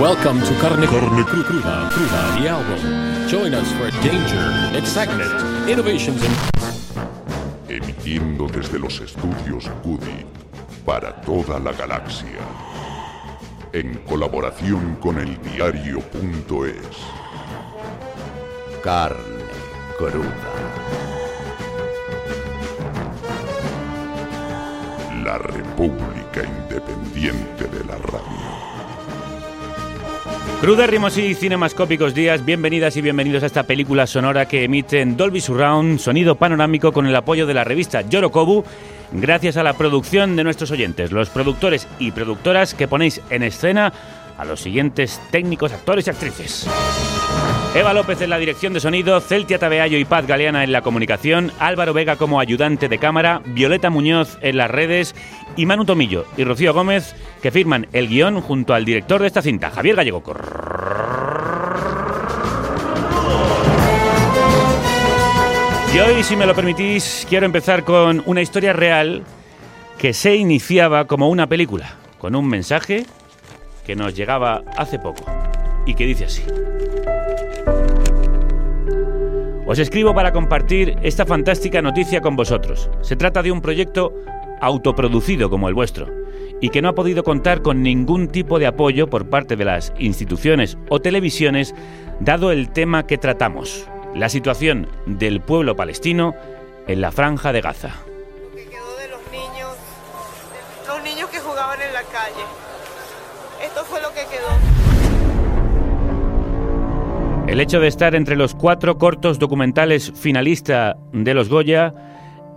Welcome to Carne, Carne Cru- Cruda, Cruda, the album. Join us for danger, excitement, innovations, and emitiendo desde los estudios Cudi para toda la galaxia, en colaboración con el diario.es. Carne cruda. La República Independiente de la Radio. Crudérrimos y cinemascópicos días, bienvenidas y bienvenidos a esta película sonora que emite en Dolby Surround, sonido panorámico con el apoyo de la revista Yorokobu, gracias a la producción de nuestros oyentes, los productores y productoras que ponéis en escena a los siguientes técnicos, actores y actrices. Eva López en la dirección de sonido, Celtia Tabeayo y Paz Galeana en la comunicación, Álvaro Vega como ayudante de cámara, Violeta Muñoz en las redes y Manu Tomillo y Rocío Gómez que firman el guion junto al director de esta cinta, Javier Gallego. Y hoy, si me lo permitís, quiero empezar con una historia real que se iniciaba como una película, con un mensaje que nos llegaba hace poco y que dice así. Os escribo para compartir esta fantástica noticia con vosotros. Se trata de un proyecto autoproducido como el vuestro y que no ha podido contar con ningún tipo de apoyo por parte de las instituciones o televisiones dado el tema que tratamos, la situación del pueblo palestino en la franja de Gaza. Lo que quedó de los niños, de los niños que jugaban en la calle. Esto fue lo que quedó. El hecho de estar entre los cuatro cortos documentales finalista de los Goya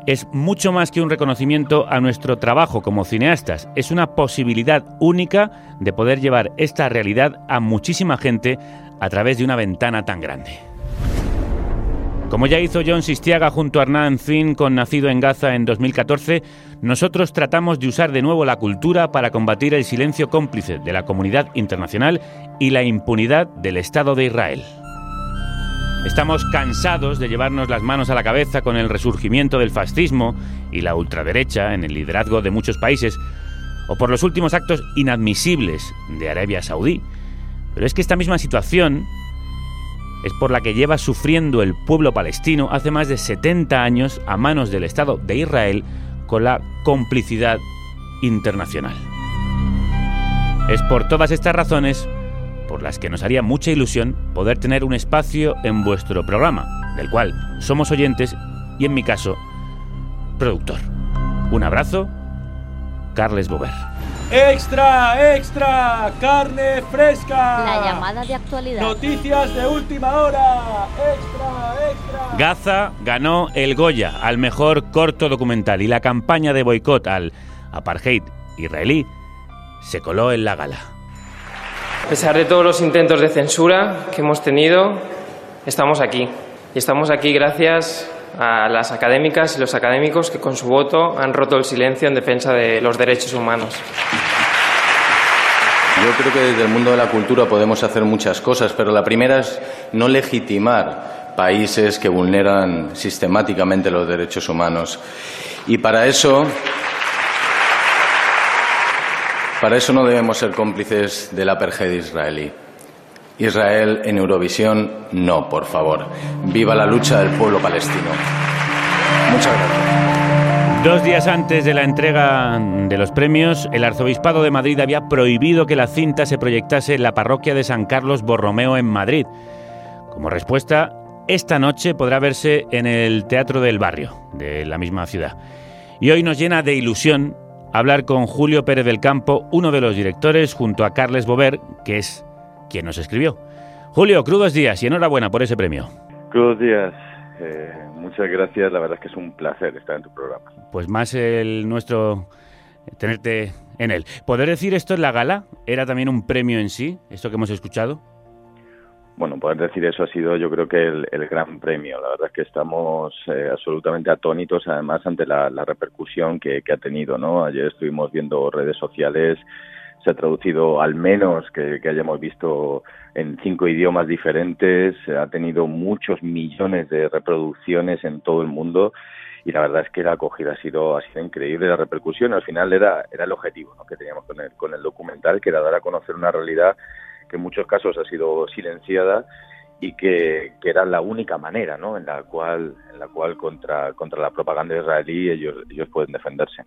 es mucho más que un reconocimiento a nuestro trabajo como cineastas. Es una posibilidad única de poder llevar esta realidad a muchísima gente a través de una ventana tan grande. Como ya hizo John Sistiaga junto a Hernán Zin con Nacido en Gaza en 2014, nosotros tratamos de usar de nuevo la cultura para combatir el silencio cómplice de la comunidad internacional y la impunidad del Estado de Israel. Estamos cansados de llevarnos las manos a la cabeza con el resurgimiento del fascismo y la ultraderecha en el liderazgo de muchos países, o por los últimos actos inadmisibles de Arabia Saudí. Pero es que esta misma situación es por la que lleva sufriendo el pueblo palestino hace más de 70 años a manos del Estado de Israel con la complicidad internacional. Es por todas estas razones por las que nos haría mucha ilusión poder tener un espacio en vuestro programa, del cual somos oyentes y en mi caso, productor. Un abrazo, Carles Bover. ¡Extra, extra! ¡Carne fresca! La llamada de actualidad. Noticias de última hora. ¡Extra, extra! Gaza ganó el Goya al mejor corto documental y la campaña de boicot al apartheid israelí se coló en la gala. A pesar de todos los intentos de censura que hemos tenido, estamos aquí. Y estamos aquí gracias a las académicas y los académicos que con su voto han roto el silencio en defensa de los derechos humanos. Yo creo que desde el mundo de la cultura podemos hacer muchas cosas, pero la primera es no legitimar países que vulneran sistemáticamente los derechos humanos. Y para eso, para eso no debemos ser cómplices del apartheid israelí. Israel en Eurovisión, no, por favor. Viva la lucha del pueblo palestino. Muchas gracias. Dos días antes de la entrega de los premios, el Arzobispado de Madrid había prohibido que la cinta se proyectase en la parroquia de San Carlos Borromeo en Madrid. Como respuesta, esta noche podrá verse en el Teatro del Barrio, de la misma ciudad. Y hoy nos llena de ilusión hablar con Julio Pérez del Campo, uno de los directores, junto a Carles Bover, que es quien nos escribió. Julio, crudos días y enhorabuena por ese premio. Crudos días. Eh, muchas gracias. La verdad es que es un placer estar en tu programa. Pues más el nuestro tenerte en él. ¿Poder decir esto en la gala? ¿Era también un premio en sí, esto que hemos escuchado? Bueno, poder decir eso ha sido yo creo que el, gran premio. La verdad es que estamos eh, absolutamente atónitos además ante la, repercusión que, ha tenido. ¿no? Ayer estuvimos viendo redes sociales, se ha traducido al menos que, hayamos visto en cinco idiomas diferentes, ha tenido muchos millones de reproducciones en todo el mundo y la verdad es que la acogida ha sido, ha sido increíble. La repercusión al final era, era el objetivo que teníamos con el, con el documental, que era dar a conocer una realidad que en muchos casos ha sido silenciada y que, era la única manera ¿no? en la cual en la cual contra contra la propaganda israelí ellos ellos pueden defenderse.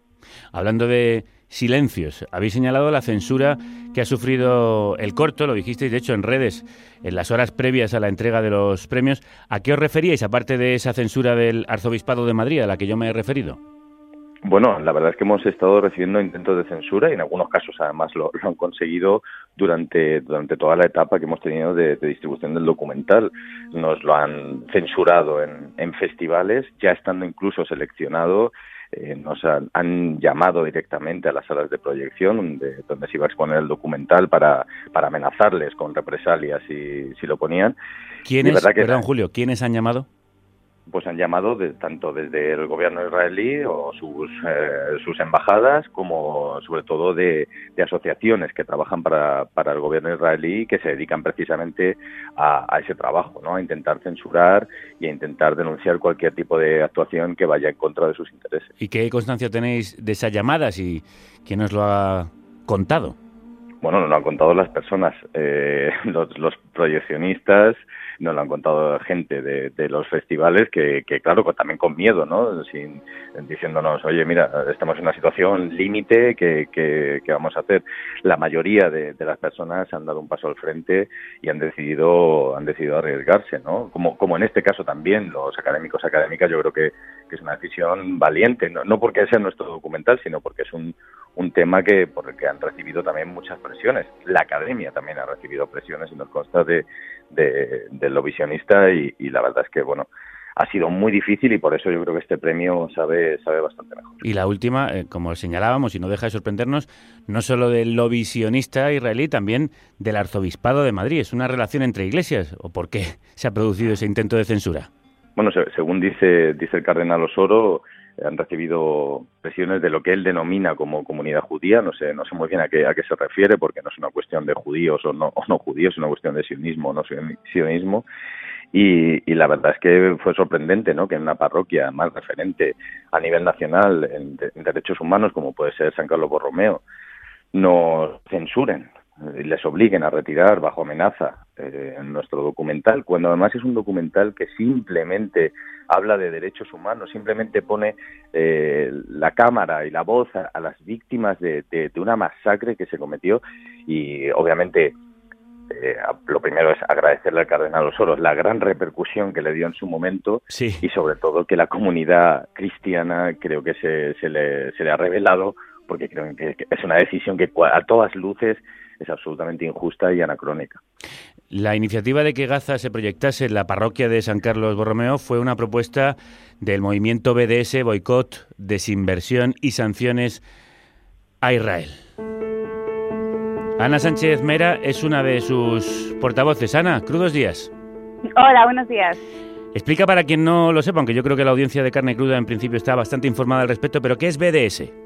Hablando de silencios habéis señalado la censura que ha sufrido el corto lo dijisteis de hecho en redes en las horas previas a la entrega de los premios. A qué os referíais aparte de esa censura del arzobispado de Madrid a la que yo me he referido bueno, la verdad es que hemos estado recibiendo intentos de censura y en algunos casos además lo, han conseguido durante, durante toda la etapa que hemos tenido de, distribución del documental. Nos lo han censurado en, en festivales, ya estando incluso seleccionado. Eh, nos han, llamado directamente a las salas de proyección donde, donde se iba a exponer el documental para, para amenazarles con represalias si, si lo ponían. ¿Quiénes, perdón Julio, ¿quiénes han llamado? Pues han llamado de, tanto desde el gobierno israelí o sus, eh, sus embajadas como sobre todo de, asociaciones que trabajan para, para, el gobierno israelí y que se dedican precisamente a, ese trabajo, ¿no? a intentar censurar y a intentar denunciar cualquier tipo de actuación que vaya en contra de sus intereses. ¿Y qué constancia tenéis de esas llamadas y quién os lo ha contado? Bueno, nos lo han contado las personas, eh, los, los proyeccionistas, nos lo han contado gente de, los festivales que, que, claro, también con miedo, ¿no? Sin, diciéndonos, oye, mira, estamos en una situación límite, ¿qué, que, vamos a hacer? La mayoría de, de, las personas han dado un paso al frente y han decidido, han decidido arriesgarse, ¿no? Como, como en este caso también, los académicos, académicas, yo creo que, que es una decisión valiente, no, no porque sea nuestro documental, sino porque es un, un tema que por el que han recibido también muchas presiones. La academia también ha recibido presiones y nos consta de, de, del lovisionista y, y, la verdad es que, bueno, ha sido muy difícil y por eso yo creo que este premio sabe, sabe bastante mejor. Y la última, eh, como señalábamos, y no deja de sorprendernos, no solo del lovisionista israelí, también del arzobispado de Madrid. ¿Es una relación entre iglesias o por qué se ha producido ese intento de censura? Bueno, según dice, dice el cardenal Osoro, han recibido presiones de lo que él denomina como comunidad judía, no sé, no sé muy bien a qué, a qué se refiere, porque no es una cuestión de judíos o no, o no judíos, es una cuestión de sionismo o no sionismo. Y, y, la verdad es que fue sorprendente ¿no? que en una parroquia más referente a nivel nacional en, en derechos humanos, como puede ser San Carlos Borromeo, nos censuren y les obliguen a retirar bajo amenaza eh, nuestro documental, cuando además es un documental que simplemente habla de derechos humanos, simplemente pone eh, la cámara y la voz a, las víctimas de, una masacre que se cometió y obviamente eh, lo primero es agradecerle al cardenal Osoros la gran repercusión que le dio en su momento y sobre todo que la comunidad cristiana creo que se, se, le, se le ha revelado porque creo que es una decisión que a todas luces es absolutamente injusta y anacrónica. La iniciativa de que Gaza se proyectase en la parroquia de San Carlos Borromeo fue una propuesta del movimiento BDS Boicot, Desinversión y Sanciones a Israel. Ana Sánchez Mera es una de sus portavoces. Ana, crudos días. Hola, buenos días. Explica para quien no lo sepa, aunque yo creo que la audiencia de carne cruda en principio está bastante informada al respecto, pero ¿qué es BDS?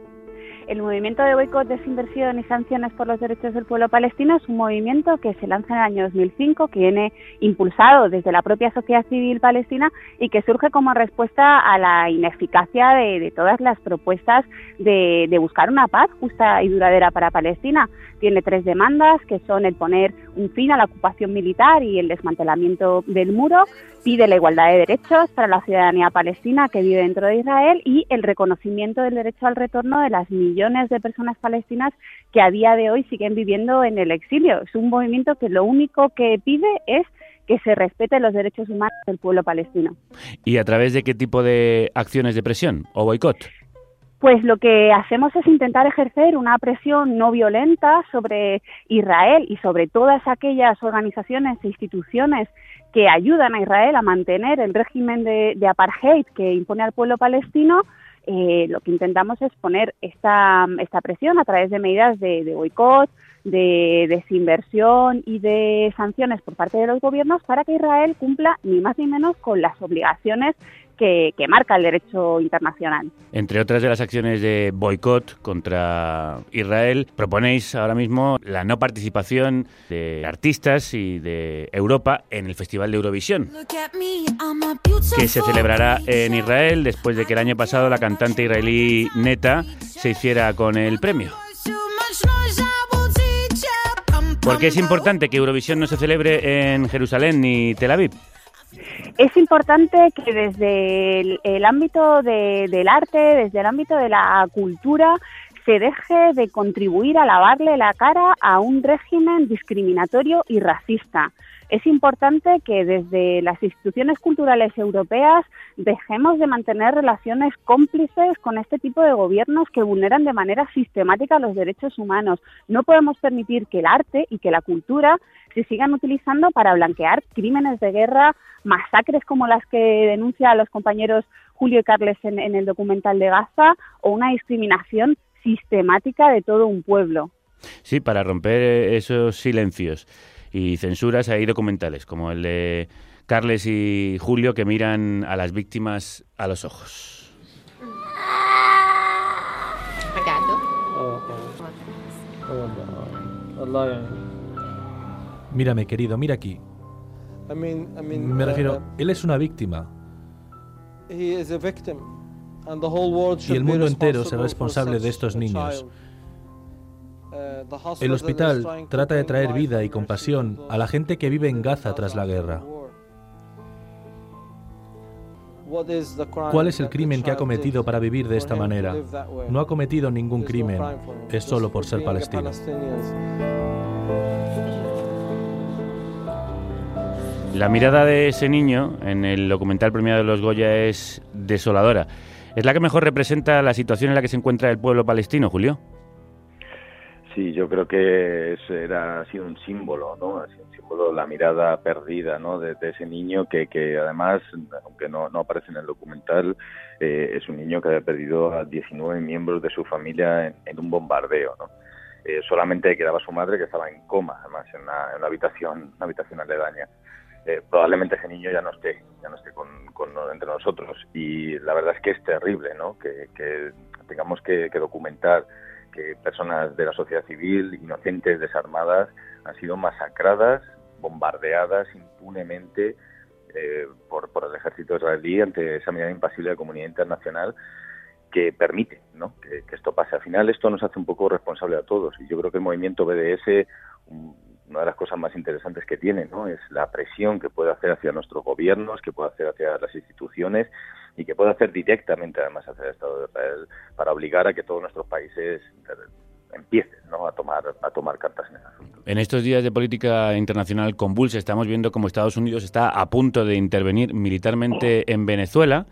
El movimiento de boicot, desinversión y sanciones por los derechos del pueblo palestino es un movimiento que se lanza en el año 2005, que viene impulsado desde la propia sociedad civil palestina y que surge como respuesta a la ineficacia de, todas las propuestas de, de buscar una paz justa y duradera para Palestina. Tiene tres demandas, que son el poner un fin a la ocupación militar y el desmantelamiento del muro, pide la igualdad de derechos para la ciudadanía palestina que vive dentro de Israel y el reconocimiento del derecho al retorno de las millones de personas palestinas que a día de hoy siguen viviendo en el exilio. Es un movimiento que lo único que pide es que se respeten los derechos humanos del pueblo palestino. ¿Y a través de qué tipo de acciones de presión o boicot? Pues lo que hacemos es intentar ejercer una presión no violenta sobre Israel y sobre todas aquellas organizaciones e instituciones que ayudan a Israel a mantener el régimen de, apartheid que impone al pueblo palestino eh, lo que intentamos es poner esta, esta presión a través de medidas de, de boicot, de desinversión y de sanciones por parte de los gobiernos para que Israel cumpla ni más ni menos con las obligaciones que, marca el derecho internacional. Entre otras de las acciones de boicot contra Israel, proponéis ahora mismo la no participación de artistas y de Europa en el Festival de Eurovisión, que se celebrará en Israel después de que el año pasado la cantante israelí Neta se hiciera con el premio. ¿Por qué es importante que Eurovisión no se celebre en Jerusalén ni Tel Aviv? Es importante que desde el, ámbito del arte, desde el ámbito de la cultura, se deje de contribuir a lavarle la cara a un régimen discriminatorio y racista. Es importante que desde las instituciones culturales europeas dejemos de mantener relaciones cómplices con este tipo de gobiernos que vulneran de manera sistemática los derechos humanos. No podemos permitir que el arte y que la cultura se sigan utilizando para blanquear crímenes de guerra, masacres como las que denuncian los compañeros Julio y Carles en, en el documental de Gaza o una discriminación sistemática de todo un pueblo. Sí, para romper esos silencios y censuras hay documentales como el de Carles y Julio que miran a las víctimas a los ojos. Mírame, querido, mira aquí. Me refiero, él es una víctima. Y el mundo entero es el responsable de estos niños. El hospital trata de traer vida y compasión a la gente que vive en Gaza tras la guerra. ¿Cuál es el crimen que ha cometido para vivir de esta manera? No ha cometido ningún crimen, es solo por ser palestino. La mirada de ese niño en el documental premiado de los Goya es desoladora. ¿Es la que mejor representa la situación en la que se encuentra el pueblo palestino, Julio? Sí, yo creo que era, ha sido un símbolo, ¿no? Un símbolo la mirada perdida, ¿no? De, ese niño que, que además, aunque no, no aparece en el documental, eh, es un niño que había perdido a 19 miembros de su familia en, un bombardeo, ¿no? Eh, solamente quedaba su madre que estaba en coma, además, en una, habitación, una habitación aledaña. Eh, probablemente ese niño ya no esté, ya no esté con, entre nosotros. Y la verdad es que es terrible, ¿no? Que, tengamos que documentar que personas de la sociedad civil, inocentes, desarmadas, han sido masacradas, bombardeadas impunemente eh, por, por, el ejército israelí ante esa mirada impasible de la comunidad internacional que permite ¿no? que, esto pase. Al final esto nos hace un poco responsable a todos y yo creo que el movimiento BDS, una de las cosas más interesantes que tiene, ¿no? es la presión que puede hacer hacia nuestros gobiernos, que puede hacer hacia las instituciones y que puede hacer directamente además hacia el Estado de Israel para obligar a que todos nuestros países empiecen ¿no? a tomar a tomar cartas en el asunto. En estos días de política internacional convulsa estamos viendo cómo Estados Unidos está a punto de intervenir militarmente en Venezuela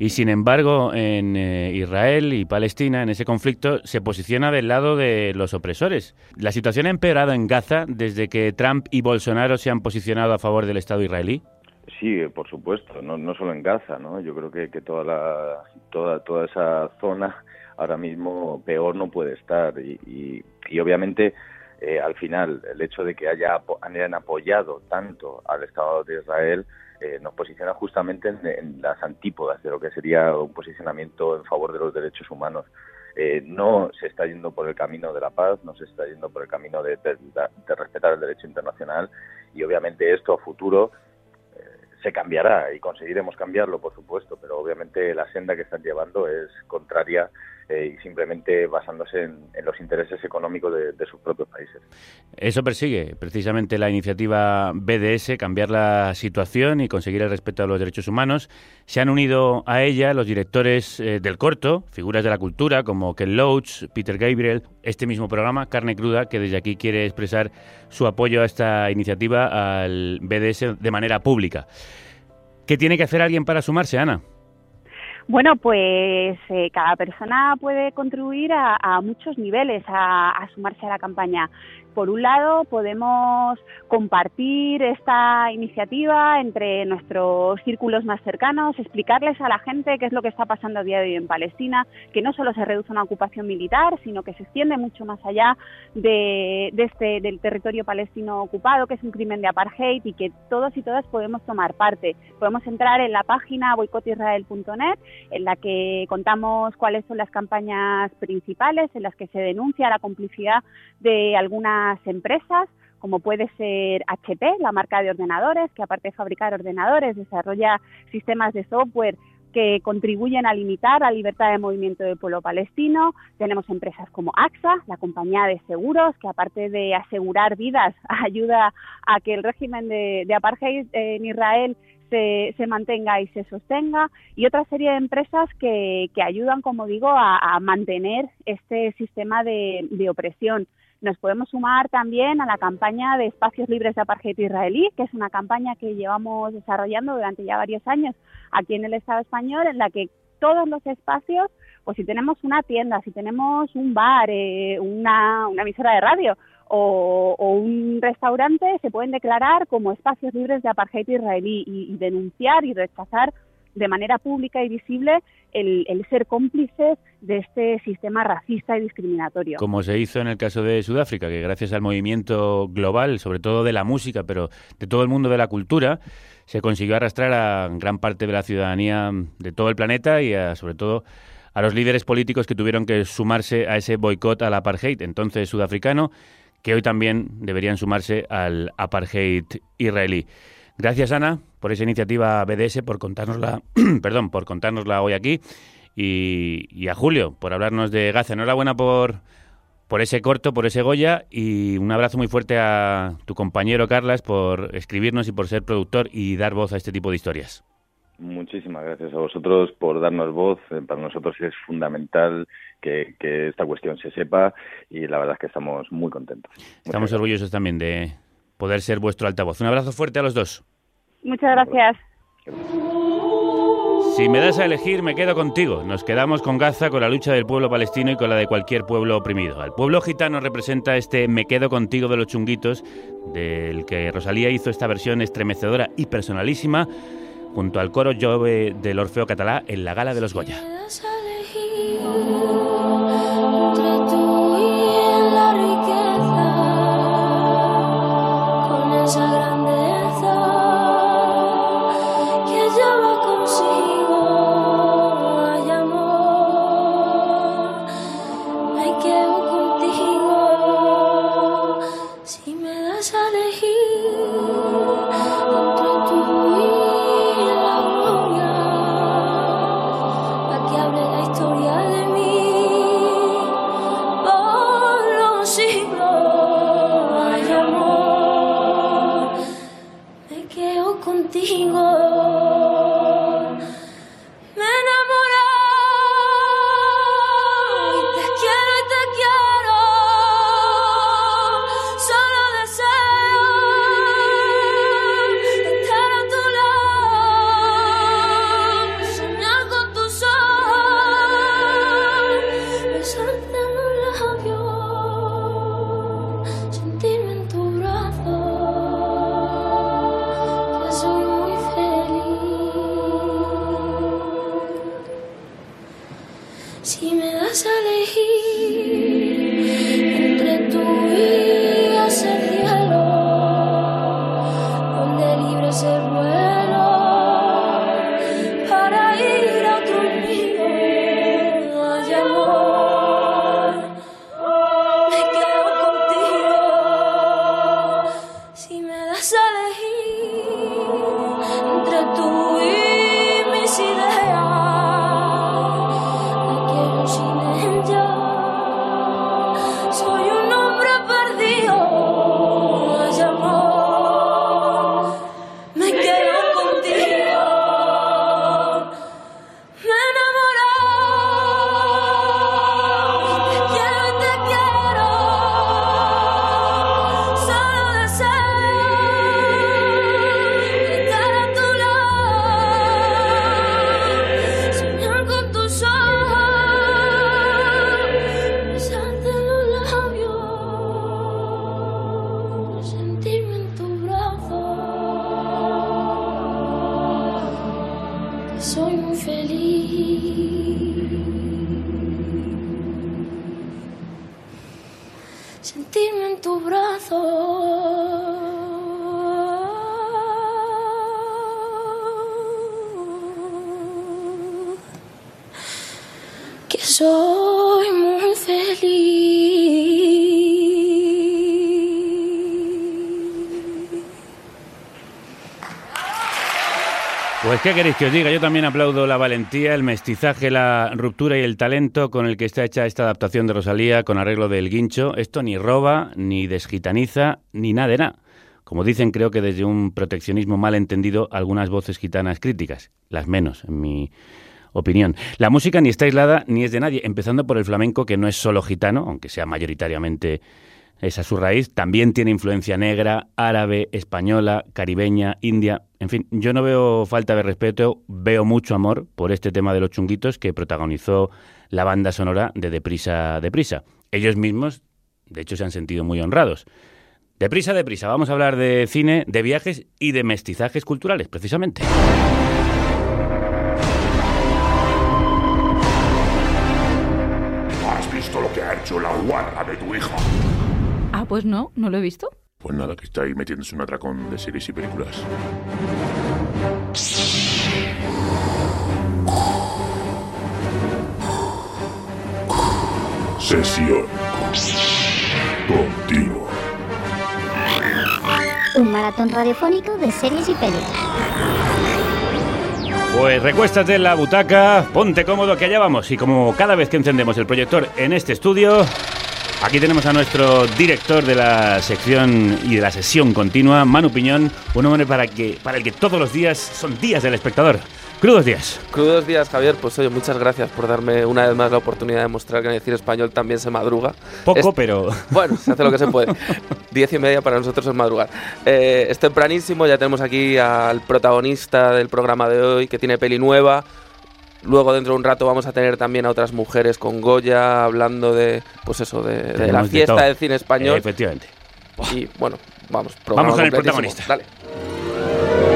y sin embargo en eh, Israel y Palestina en ese conflicto se posiciona del lado de los opresores. La situación ha empeorado en Gaza desde que Trump y Bolsonaro se han posicionado a favor del Estado israelí. Sí, por supuesto, no, solo en Gaza, ¿no? Yo creo que, toda, la, toda, toda esa zona ahora mismo peor no puede estar y, y, obviamente eh, al final el hecho de que haya, hayan apoyado tanto al Estado de Israel eh, nos posiciona justamente en, las antípodas de lo que sería un posicionamiento en favor de los derechos humanos. Eh, no se está yendo por el camino de la paz, no se está yendo por el camino de, de respetar el derecho internacional y obviamente esto a futuro se cambiará y conseguiremos cambiarlo, por supuesto, pero obviamente la senda que están llevando es contraria eh, y simplemente basándose en, los intereses económicos de, sus propios países. Eso persigue precisamente la iniciativa BDS, cambiar la situación y conseguir el respeto a los derechos humanos. Se han unido a ella los directores eh, del corto, figuras de la cultura como Ken Loach, Peter Gabriel, este mismo programa, Carne Cruda, que desde aquí quiere expresar su apoyo a esta iniciativa al BDS de manera pública. ¿Qué tiene que hacer alguien para sumarse, Ana? Bueno, pues eh, cada persona puede contribuir a, muchos niveles a, sumarse a la campaña. Por un lado, podemos compartir esta iniciativa entre nuestros círculos más cercanos, explicarles a la gente qué es lo que está pasando a día de hoy en Palestina, que no solo se reduce a una ocupación militar, sino que se extiende mucho más allá de, este, del territorio palestino ocupado, que es un crimen de apartheid y que todos y todas podemos tomar parte. Podemos entrar en la página boicotisrael.net, en la que contamos cuáles son las campañas principales, en las que se denuncia la complicidad de empresas, como puede ser HP, la marca de ordenadores, que aparte de fabricar ordenadores, desarrolla sistemas de software que contribuyen a limitar la libertad de movimiento del pueblo palestino. Tenemos empresas como AXA, la compañía de seguros, que aparte de asegurar vidas, ayuda a que el régimen de, apartheid en Israel se, mantenga y se sostenga. Y otra serie de empresas que, ayudan, como digo, a, mantener este sistema de opresión. Nos podemos sumar también a la campaña de espacios libres de apartheid israelí, que es una campaña que llevamos desarrollando durante ya varios años aquí en el Estado español, en la que todos los espacios, pues si tenemos una tienda, si tenemos un bar, eh, una, una emisora de radio o, un restaurante, se pueden declarar como espacios libres de apartheid israelí y denunciar y rechazar de manera pública y visible el, ser cómplices de este sistema racista y discriminatorio. Como se hizo en el caso de Sudáfrica, que gracias al movimiento global, sobre todo de la música, pero de todo el mundo de la cultura, se consiguió arrastrar a gran parte de la ciudadanía de todo el planeta y sobre todo a los líderes políticos que tuvieron que sumarse a ese boicot al apartheid, entonces sudafricano, que hoy también deberían sumarse al apartheid israelí. Gracias, Ana, por esa iniciativa BDS, por contárnosla, perdón, por contárnosla hoy aquí. Y, a Julio, por hablarnos de Gaza. Enhorabuena por, por ese corto, por ese Goya. Y un abrazo muy fuerte a tu compañero Carlas por escribirnos y por ser productor y dar voz a este tipo de historias. Muchísimas gracias a vosotros por darnos voz. Eh, para nosotros es fundamental que, esta cuestión se sepa y la verdad es que estamos muy contentos. Estamos orgullosos también de poder ser vuestro altavoz. Un abrazo fuerte a los dos. Muchas gracias. Si me das a elegir, me quedo contigo. Nos quedamos con Gaza, con la lucha del pueblo palestino y con la de cualquier pueblo oprimido. Al pueblo gitano representa este Me quedo contigo de los chunguitos, del que Rosalía hizo esta versión estremecedora y personalísima, junto al coro Jove del Orfeo Catalá en la Gala de los Goya. Pues qué queréis que os diga, yo también aplaudo la valentía, el mestizaje, la ruptura y el talento con el que está hecha esta adaptación de Rosalía con arreglo del guincho. Esto ni roba, ni desgitaniza, ni nada de nada. Como dicen, creo que desde un proteccionismo mal entendido, algunas voces gitanas críticas, las menos, en mi opinión. La música ni está aislada ni es de nadie, empezando por el flamenco, que no es solo gitano, aunque sea mayoritariamente esa su raíz, también tiene influencia negra, árabe, española, caribeña, india. En fin, yo no veo falta de respeto, veo mucho amor por este tema de los chunguitos que protagonizó la banda sonora de Deprisa, Deprisa. Ellos mismos, de hecho, se han sentido muy honrados. Deprisa, deprisa, vamos a hablar de cine, de viajes y de mestizajes culturales, precisamente. ¿Has visto lo que ha hecho la guarra de tu hija? Ah, pues no, no lo he visto. Pues nada, que está ahí metiéndose un atracón de series y películas. Sesión continua. Un maratón radiofónico de series y películas. Pues recuéstate en la butaca, ponte cómodo que allá vamos. Y como cada vez que encendemos el proyector en este estudio, Aquí tenemos a nuestro director de la sección y de la sesión continua, Manu Piñón, un hombre para, que, para el que todos los días son días del espectador. Crudos días. Crudos días, Javier. Pues oye, muchas gracias por darme una vez más la oportunidad de mostrar que en decir español también se madruga. Poco, pero... Bueno, se hace lo que se puede. Diez y media para nosotros es madrugar. Eh, es tempranísimo, ya tenemos aquí al protagonista del programa de hoy, que tiene peli nueva, Luego dentro de un rato vamos a tener también a otras mujeres con Goya hablando de, pues eso, de, la fiesta del cine español. efectivamente. Y bueno, vamos. Vamos con el protagonista. Dale.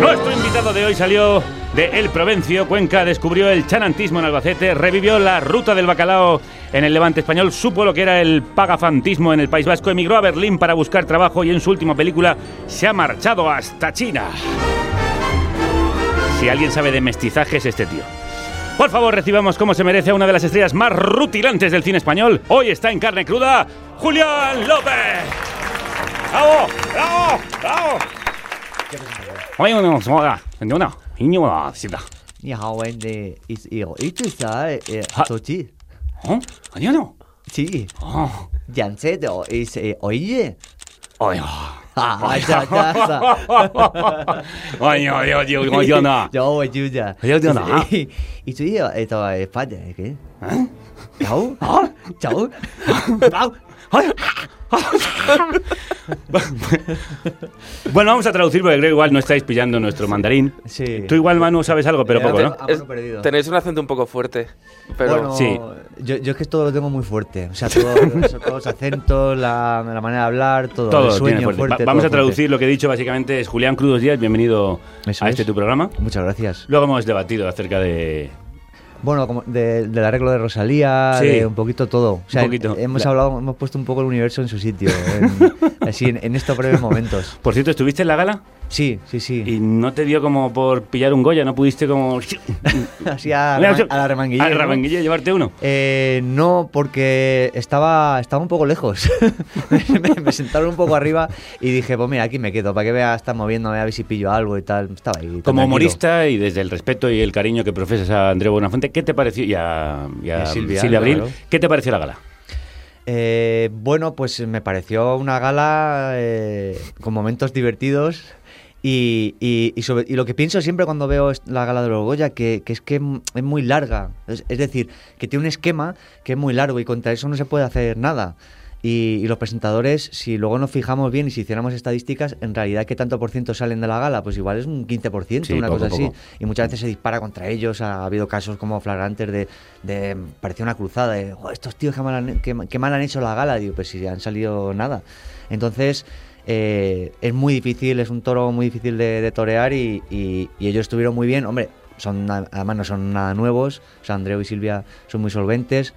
Nuestro invitado de hoy salió de El Provencio, Cuenca, descubrió el chanantismo en Albacete, revivió la ruta del bacalao en el levante español, supo lo que era el pagafantismo en el País Vasco, emigró a Berlín para buscar trabajo y en su última película se ha marchado hasta China. Si alguien sabe de mestizaje es este tío. Por favor, recibamos como se merece una de las estrellas más rutilantes del cine español. Hoy está en carne cruda, Julián López. ¡Bravo! ¡Bravo! ¡Bravo! ¿Oh? No, oh. 牛呢，很牛啊，是的。你好，我的意思有一直在手机。哦，很牛呢。Sí. Oh. Yancero es oye. Oye. Ah, ya, ya. Oye, oye, oye, ¿Eh? Bueno, vamos a traducir porque creo que igual no estáis pillando nuestro mandarín. Sí. Tú igual, Manu, sabes algo, pero poco, ¿no? Es, tenéis un acento un poco fuerte. Pero... Bueno, sí. yo, yo, es que todo lo tengo muy fuerte. O sea, todo, todos los acentos, la, la, manera de hablar, todo. todo el sueño fuerte. fuerte. Va, vamos todo a traducir fuerte. lo que he dicho básicamente. Es Julián Crudos Díaz, bienvenido Eso a es. este tu programa. Muchas gracias. Luego hemos debatido acerca de bueno, como de, del arreglo de Rosalía, Sí. de un poquito todo. O sea, Un poquito. hemos La- hablado, hemos puesto un poco el universo en su sitio, en- así en, en estos breves momentos. Por cierto, ¿estuviste en la gala? Sí, sí, sí. Y no te dio como por pillar un Goya, ¿no pudiste como... Así a, a la remanguilla. A la remanguilla llevarte uno. Eh, no, porque estaba, estaba un poco lejos. me, me sentaron un poco arriba y dije, pues mira, aquí me quedo, para que vea, está moviéndome, a ver si pillo algo y tal. Estaba ahí. Como tranquilo. humorista y desde el respeto y el cariño que profesas a Andreu Buenafuente, ¿qué te pareció? Y a, y a Y a Silvia, Abril, claro. ¿qué te pareció la gala? Eh, bueno, pues me pareció una gala eh, con momentos divertidos. Y, y- y sobre- y lo que pienso siempre cuando veo la gala de los Goya, que, que es que es muy larga. Es, es decir, que tiene un esquema que es muy largo y contra eso no se puede hacer nada. Y, los presentadores, si luego nos fijamos bien y si hiciéramos estadísticas, en realidad, ¿qué tanto por ciento salen de la gala? Pues igual es un 15%, Sí, una poco, cosa así. poco. Y muchas veces se dispara contra ellos. Ha, ha habido casos como flagrantes de, de parecía una cruzada, de "Jo, estos tíos que mal, han, que, que mal han hecho la gala. Digo, pues si han salido nada. Entonces, eh, es muy difícil, es un toro muy difícil de, torear y, ellos estuvieron muy bien. Hombre, son además no son nada nuevos. O Andreu y Silvia son muy solventes.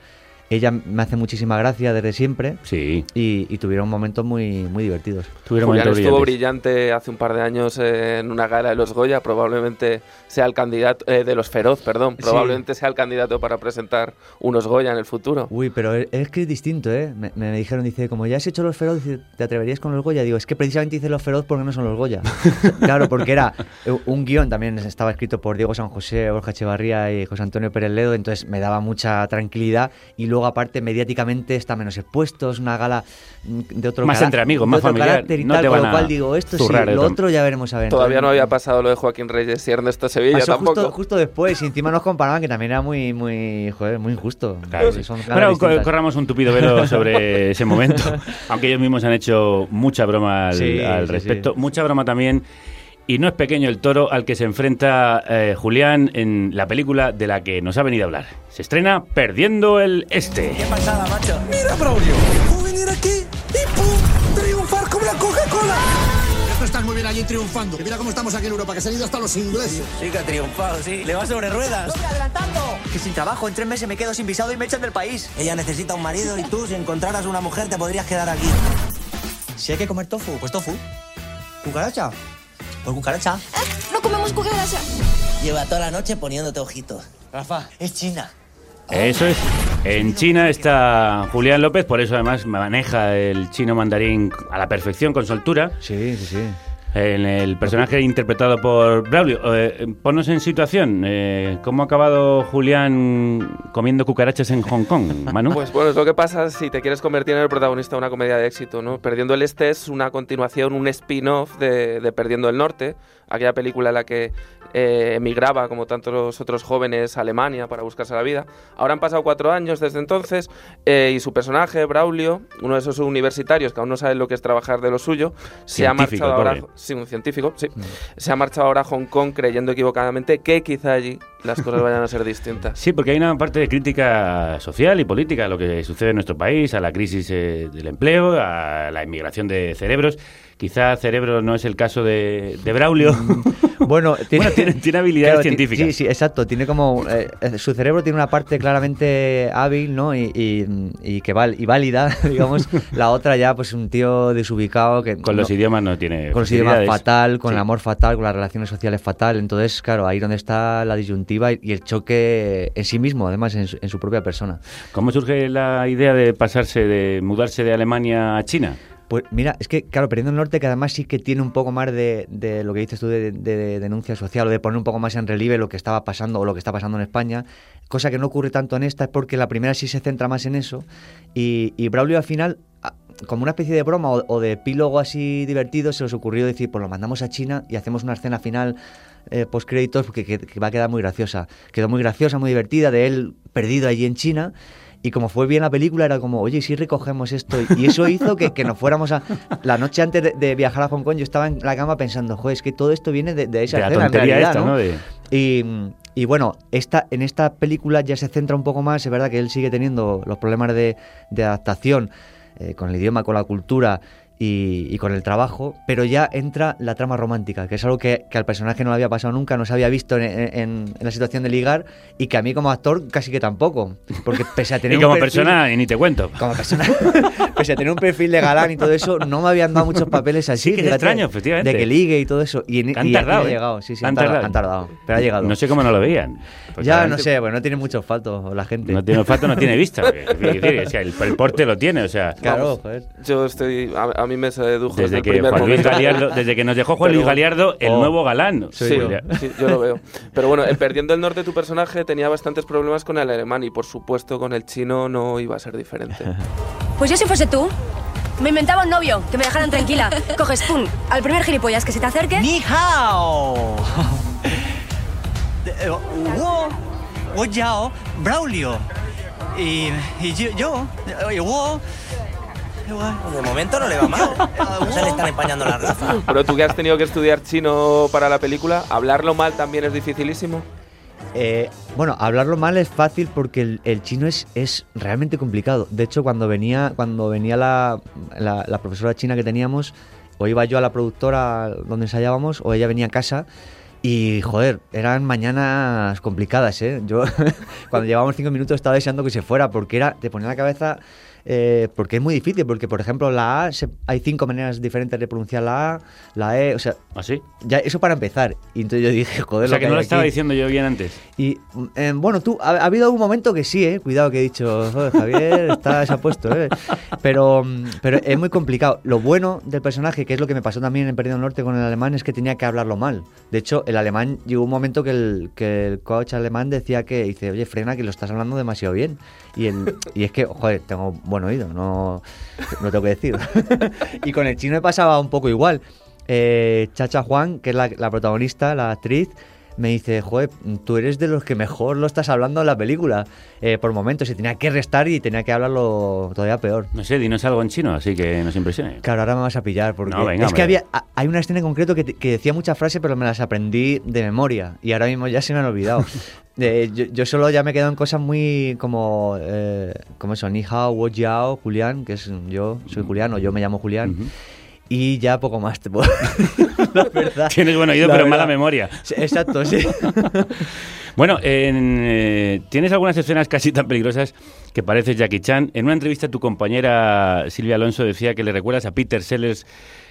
Ella me hace muchísima gracia desde siempre. Sí. Y, y tuvieron momentos muy, muy divertidos. Tuvieron Julián momentos estuvo brillantes. brillante hace un par de años eh, en una gala de los Goya, probablemente sea el candidato, eh, de los Feroz, perdón, Sí. probablemente sea el candidato para presentar unos Goya en el futuro. Uy, pero es es que es distinto, ¿eh? Me, me dijeron, dice, como ya has hecho los feroz, ¿te atreverías con los Goya? Digo, es que precisamente hice los feroz porque no son los Goya. claro, porque era un guion, también estaba escrito por Diego San José, Borja Echevarría y José Antonio Pérez Ledo, entonces me daba mucha tranquilidad y luego aparte mediáticamente está menos expuesto, es una gala mm, de otro Más entre amigos, más familiar, carácter y no tal, te con lo cual digo, esto sí, lo otro ya veremos a ver. Todavía no había pasado lo de Joaquín Reyes y Ernesto Sevilla Pasó tampoco. justo, justo después y encima nos comparaban que también era muy, muy, joder, muy injusto. Claro, Sí, son Bueno, co- corramos un tupido velo sobre ese momento, aunque ellos mismos han hecho mucha broma al, Sí, al sí, respecto, mucha broma también. Y no es pequeño el toro al que se enfrenta eh, Julián en la película de la que nos ha venido a hablar. Se estrena Perdiendo el Este. ¿Qué pasada, macho? Mira, Braulio. Puedo venir aquí y ¡pum! triunfar como la Coca-Cola. Tú estás muy bien allí triunfando. Y mira cómo estamos aquí en Europa, que se han ido hasta los ingleses. Sí que ha triunfado, sí. Le va sobre ruedas. adelantando! Que sin trabajo en tres meses me quedo sin visado y me echan del país. Ella necesita un marido y tú, si encontraras una mujer, te podrías quedar aquí. Si hay que comer tofu, pues tofu. ¿Cucaracha? Pues cucaracha. No comemos cucaracha. Lleva toda la noche poniéndote ojitos. Rafa, es China. Eso es. En China está Julián López, por eso además maneja el chino mandarín a la perfección, con soltura. Sí, sí, sí. En el personaje interpretado por Braulio. Eh, en situación. eh, ¿Cómo ha acabado Julián comiendo cucarachas en Hong Kong, Manu? Pues bueno, es lo que pasa si te quieres convertir en el protagonista de una comedia de éxito, ¿no? Perdiendo el Este es una continuación, un spin-off de, de Perdiendo el Norte, aquella película en la que eh, emigraba, como tantos otros jóvenes, a Alemania para buscarse la vida. Ahora han pasado cuatro años desde entonces eh, y su personaje, Braulio, uno de esos universitarios que aún no saben lo que es trabajar de lo suyo, se ha marchado ahora... Sí, un científico, sí. Se ha marchado ahora a Hong Kong creyendo equivocadamente que quizá allí las cosas vayan a ser distintas. Sí, porque hay una parte de crítica social y política a lo que sucede en nuestro país, a la crisis eh, del empleo, a la inmigración de cerebros. Quizá cerebro no es el caso de, de Braulio. Bueno, tiene, tiene, tiene habilidades Claro, científicas. Sí, sí, exacto. Tiene como. eh, eh, su cerebro tiene una parte claramente hábil, ¿no? Y, y- y que val, y válida, digamos. la otra ya, pues un tío desubicado que. Con los idiomas no tiene Con los idiomas fatal, con Sí. el amor fatal, con las relaciones sociales fatal. Entonces, claro, ahí donde está la disyuntiva y, y el choque en sí mismo, además, en su, en su propia persona. ¿Cómo surge la idea de pasarse, de mudarse de Alemania a China? Pues mira, es que, claro, Perdiendo el Norte, que además sí que tiene un poco más de, de lo que dices tú de, de denuncia social o de poner un poco más en relieve lo que estaba pasando o lo que está pasando en España, cosa que no ocurre tanto en esta, es porque la primera sí se centra más en eso y, y Braulio al final, a- como una especie de broma o, o de epílogo así divertido, se les ocurrió decir, pues lo mandamos a China y hacemos una escena final eh, post créditos que, que va a quedar muy graciosa. Quedó muy graciosa, muy divertida, de él perdido allí en China. Y como fue bien la película, era como, oye, ¿y si recogemos esto? Y eso hizo que, que nos fuéramos a... La noche antes de, de viajar a Hong Kong, yo estaba en la cama pensando, joder, es que todo esto viene de, de esa De la en tontería realidad, esta, ¿no? ¿no? De- Y, y bueno, esta, en esta película ya se centra un poco más, es verdad que él sigue teniendo los problemas de, de adaptación eh, con el idioma, con la cultura y, y con el trabajo, pero ya entra la trama romántica, que es algo que, que al personaje no le había pasado nunca, no se había visto en, en- en la situación de ligar y que a mí como actor casi que tampoco, porque pese a tener Y un como perfil- persona, y ni te cuento. como persona, pese a tener un perfil de galán y todo eso, no me habían dado muchos papeles así. Sí, que extraño, efectivamente. De que ligue y todo eso. Y, en- Han y- tardado, ha ¿eh? llegado, sí, sí, Han han, tardado, han tardado, pero ha llegado. No sé cómo no lo veían. Pues ya, no sé, pues no tiene mucho olfato la gente. No tiene olfato, no tiene vista. Es decir, o sea, el, el porte lo tiene, o sea. Claro, Vamos, Yo estoy. A, a mí me sedujo Desde desde, el que primer Juan Luis momento. Galiardo, desde que nos dejó Juan Luis Galiardo, el Oh. nuevo galán. Sí, sí, yo lo veo. Pero bueno, en Perdiendo el Norte, tu personaje tenía bastantes problemas con el alemán y por supuesto con el chino no iba a ser diferente. Pues yo si fuese tú, me inventaba un novio, que me dejaran tranquila. Coges, pum, al primer gilipollas que se te acerque. ¡Ni hao! Wo, wo yao, Braulio. Y, y yo, yo, De momento no le va mal. No se le están empañando las gafas. Pero tú que has tenido que estudiar chino para la película, hablarlo mal también es dificilísimo. Eh, bueno, hablarlo mal es fácil porque el, el chino es, es realmente complicado. De hecho, cuando venía, cuando venía la, la- la profesora china que teníamos, o iba yo a la productora donde ensayábamos, o ella venía a casa, Y, joder, eran mañanas complicadas, ¿eh? Yo, cuando llevábamos cinco minutos, estaba deseando que se fuera, porque era, te ponía la cabeza eh, porque es muy difícil, porque por ejemplo la A, hay cinco maneras diferentes de pronunciar la A, la E, o sea... ¿Así? Ya, eso para empezar. Y entonces yo dije, joder... O sea, que, no lo estaba aquí. diciendo yo bien antes. Y eh, bueno, tú, ha, ha, habido algún momento que sí, eh, cuidado que he dicho, joder, Javier, está, se ha puesto, eh. Pero, pero es muy complicado. Lo bueno del personaje, que es lo que me pasó también en Perdido Norte con el alemán, es que tenía que hablarlo mal. De hecho, el alemán llegó un momento que el, que el coach alemán decía que, dice, oye, frena, que lo estás hablando demasiado bien. Y, el, y es que, joder, tengo buen oído, no, no tengo que decir. y con el chino me pasaba un poco igual. Eh, Chacha Juan, que es la, la protagonista, la actriz, me dice, joder, tú eres de los que mejor lo estás hablando en la película. Eh, por momentos, y tenía que restar y tenía que hablarlo todavía peor. No sé, dinos algo en chino, así que nos impresione. Claro, ahora me vas a pillar, porque No, venga, es que había, hay una escena en concreto que, que decía muchas frases, pero me las aprendí de memoria, y ahora mismo ya se me han olvidado. Eh, yo, yo solo ya me he quedado en cosas muy como, eh, como eso, Ni hao, wo jiao, Julián, que es yo, soy Julián, o yo me llamo Julián. Y ya poco más te puedo La verdad. Tienes buen oído, La pero verdad. mala memoria. Exacto, sí. Bueno, en, eh, tienes algunas escenas casi tan peligrosas que pareces Jackie Chan. En una entrevista tu compañera Silvia Alonso decía que le recuerdas a Peter Sellers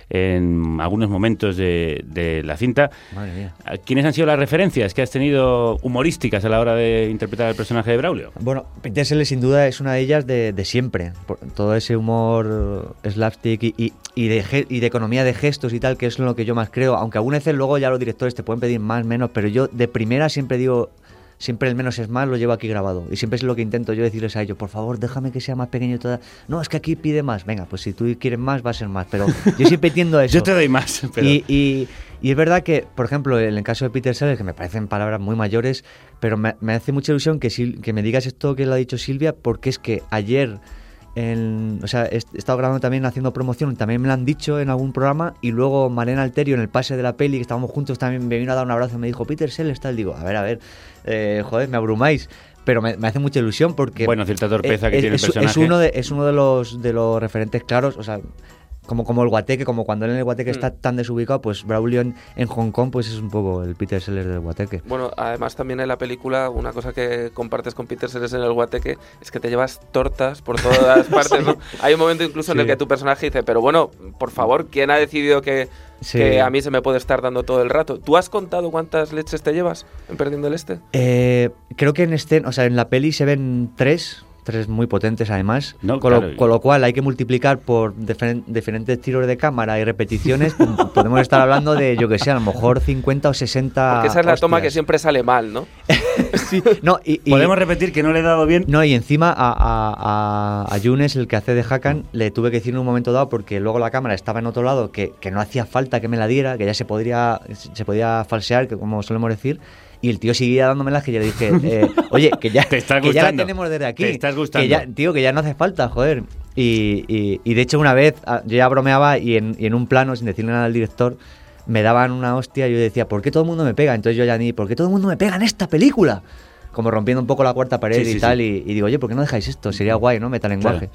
en algunos momentos de, de la cinta. Madre mía. ¿Quiénes han sido las referencias que has tenido humorísticas a la hora de interpretar el personaje de Braulio? Bueno, Peter sin duda es una de ellas de, de siempre. Por todo ese humor slapstick y, y, y de, y de economía de gestos y tal, que es lo que yo más creo. Aunque algunas veces luego ya los directores te pueden pedir más, menos, pero yo de primera siempre digo, siempre el menos es más, lo llevo aquí grabado. Y siempre es lo que intento yo decirles a ellos, por favor, déjame que sea más pequeño toda. No, es que aquí pide más. Venga, pues si tú quieres más, va a ser más. Pero yo siempre tiendo a eso. Yo te doy más, pero... Y, y- y es verdad que, por ejemplo, en el caso de Peter Sellers, que me parecen palabras muy mayores, pero me, me hace mucha ilusión que, que me digas esto que le ha dicho Silvia, porque es que ayer, en- o sea, he estado grabando también haciendo promoción, también me lo han dicho en algún programa, y luego Malena Alterio en el pase de la peli, que estábamos juntos, también me vino a dar un abrazo y me dijo, Peter Sellers tal, digo, a ver, a ver, eh, joder, me abrumáis. Pero me, me hace mucha ilusión porque... Bueno, cierta torpeza que es, tiene el es- es personaje. uno de, es uno de los, de los referentes claros, o sea, como, como el guateque, como cuando él en el guateque Mm. está tan desubicado, pues Braulio en, en Hong Kong pues es un poco el Peter Sellers del guateque. Bueno, además también en la película una cosa que compartes con Peter Sellers en el Guateque es que te llevas tortas por todas partes, ¿no? Hay un momento incluso en el que tu personaje dice, pero bueno, por favor, ¿quién ha decidido que, Sí. que a mí se me puede estar dando todo el rato? ¿Tú has contado cuántas leches te llevas en Perdiendo el Este? Eh, creo que en este, o sea, en la peli se ven tres, tres muy potentes además, No, con, claro. lo, con lo cual hay que multiplicar por diferen- diferentes tiros de cámara y repeticiones, podemos estar hablando de, yo que sé, a lo mejor 50 o 60 Porque esa es la toma que siempre sale mal, ¿no? No, y, y- ¿Podemos repetir que no le he dado bien? No, y encima a, a, a, a Yunes, el que hace de Hakan, le tuve que decir en un momento dado, porque luego la cámara estaba en otro lado, que, que no hacía falta que me la diera, que ya se podría, se podía falsear, que como solemos decir. Y el tío seguía dándomelas que yo le dije, eh, oye, que ya, Te estás que ya la tenemos desde aquí. Te estás Que gustando. ya, tío, que ya no hace falta, joder. Y, y- y de hecho una vez ah, yo ya bromeaba y en, y en un plano, sin decirle nada al director, me daban una hostia y yo decía, ¿por qué todo el mundo me pega? Entonces yo ya ni, ¿por qué todo el mundo me pega en esta película? Como rompiendo un poco la cuarta pared Sí, y sí. tal. Y, y digo, oye, ¿por qué no dejáis esto? Sería guay, ¿no? Metalenguaje.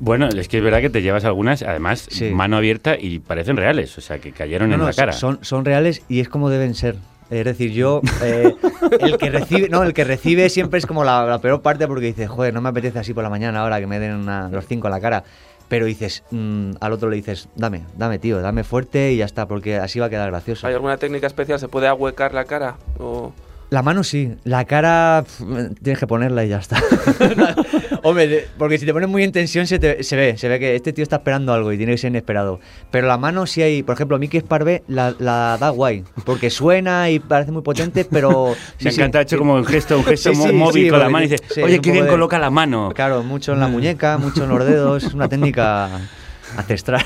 Bueno, es que es verdad que te llevas algunas, además, mano abierta y parecen reales, o sea, que cayeron No, en no, la cara. Son, son reales y es como deben ser. Es decir, yo, eh, el que recibe, no, el que recibe siempre es como la, la peor parte porque dices, joder, no me apetece así por la mañana ahora que me den una- los cinco en la cara. Pero dices, mm, al otro le dices, dame, dame, tío, dame fuerte y ya está, porque así va a quedar gracioso. ¿Hay alguna técnica especial? ¿Se puede ahuecar la cara? O... La mano sí, la cara pf, tienes que ponerla y ya está. Hombre, porque si te pones muy en tensión se, te- se ve, se ve que este tío está esperando algo y tiene que ser inesperado. Pero la mano sí hay, por ejemplo, Mickey Sparvé la, la da guay, porque suena y parece muy potente, pero... sí, Me sí, encanta, ha hecho sí. como un gesto, un gesto móvil con la mano y dice, oye, qué bien de- coloca la mano. Claro, mucho en la muñeca, mucho en los dedos, es una técnica ancestral.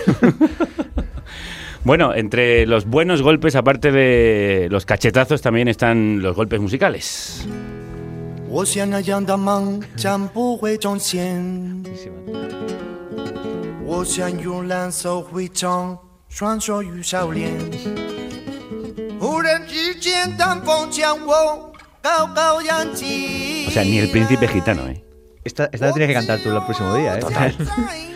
Bueno, entre los buenos golpes, aparte de los cachetazos, también están los golpes musicales. O sea, ni el príncipe gitano, ¿eh? Esta, esta la tienes que cantar tú el próximo día, ¿eh? Total.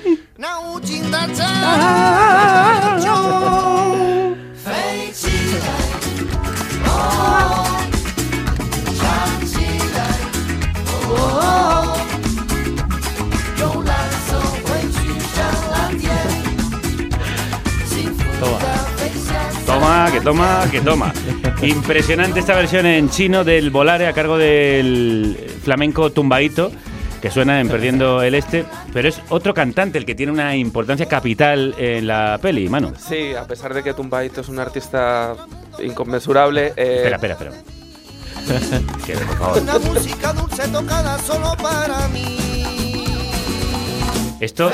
que toma, que toma. Impresionante esta versión en chino del Volare a cargo del flamenco tumbadito que suena en Perdiendo el Este, pero es otro cantante el que tiene una importancia capital en la peli, mano. Sí, a pesar de que Tumbaito es un artista inconmensurable. eh, Espera, espera, espera. Que, por favor. Una música dulce tocada solo para mí. Esto,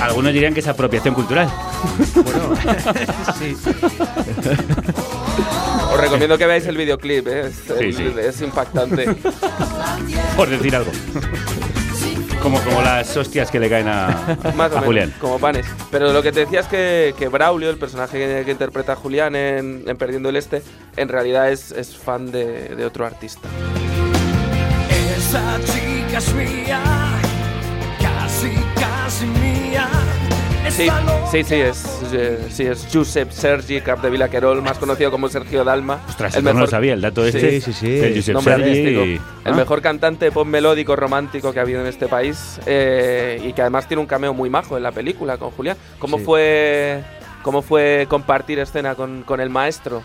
algunos dirían que es apropiación cultural. sí. Os recomiendo que veáis el videoclip, ¿eh? es, Sí, el- sí. es impactante. Por decir algo. Como, como las hostias que le caen a, Más o a menos, Julián. como panes. Pero lo que te decía es que, que Braulio, el personaje que, que interpreta a Julián en, en Perdiendo el Este, en realidad es, es fan de, de otro artista. Esa chica es mía, Sí, sí, sí, es, sí, es Josep Sergi Capdevila Querol, más conocido como Sergio Dalma. Ostras, esto no lo sabía, el dato este. Sí, sí, sí. del Josep Nombre Sergi artístico. y- El Ah. mejor cantante pop melódico romántico que ha habido en este país eh, y que además tiene un cameo muy majo en la película con Julián. ¿Cómo Sí. fue cómo fue compartir escena con, con el maestro?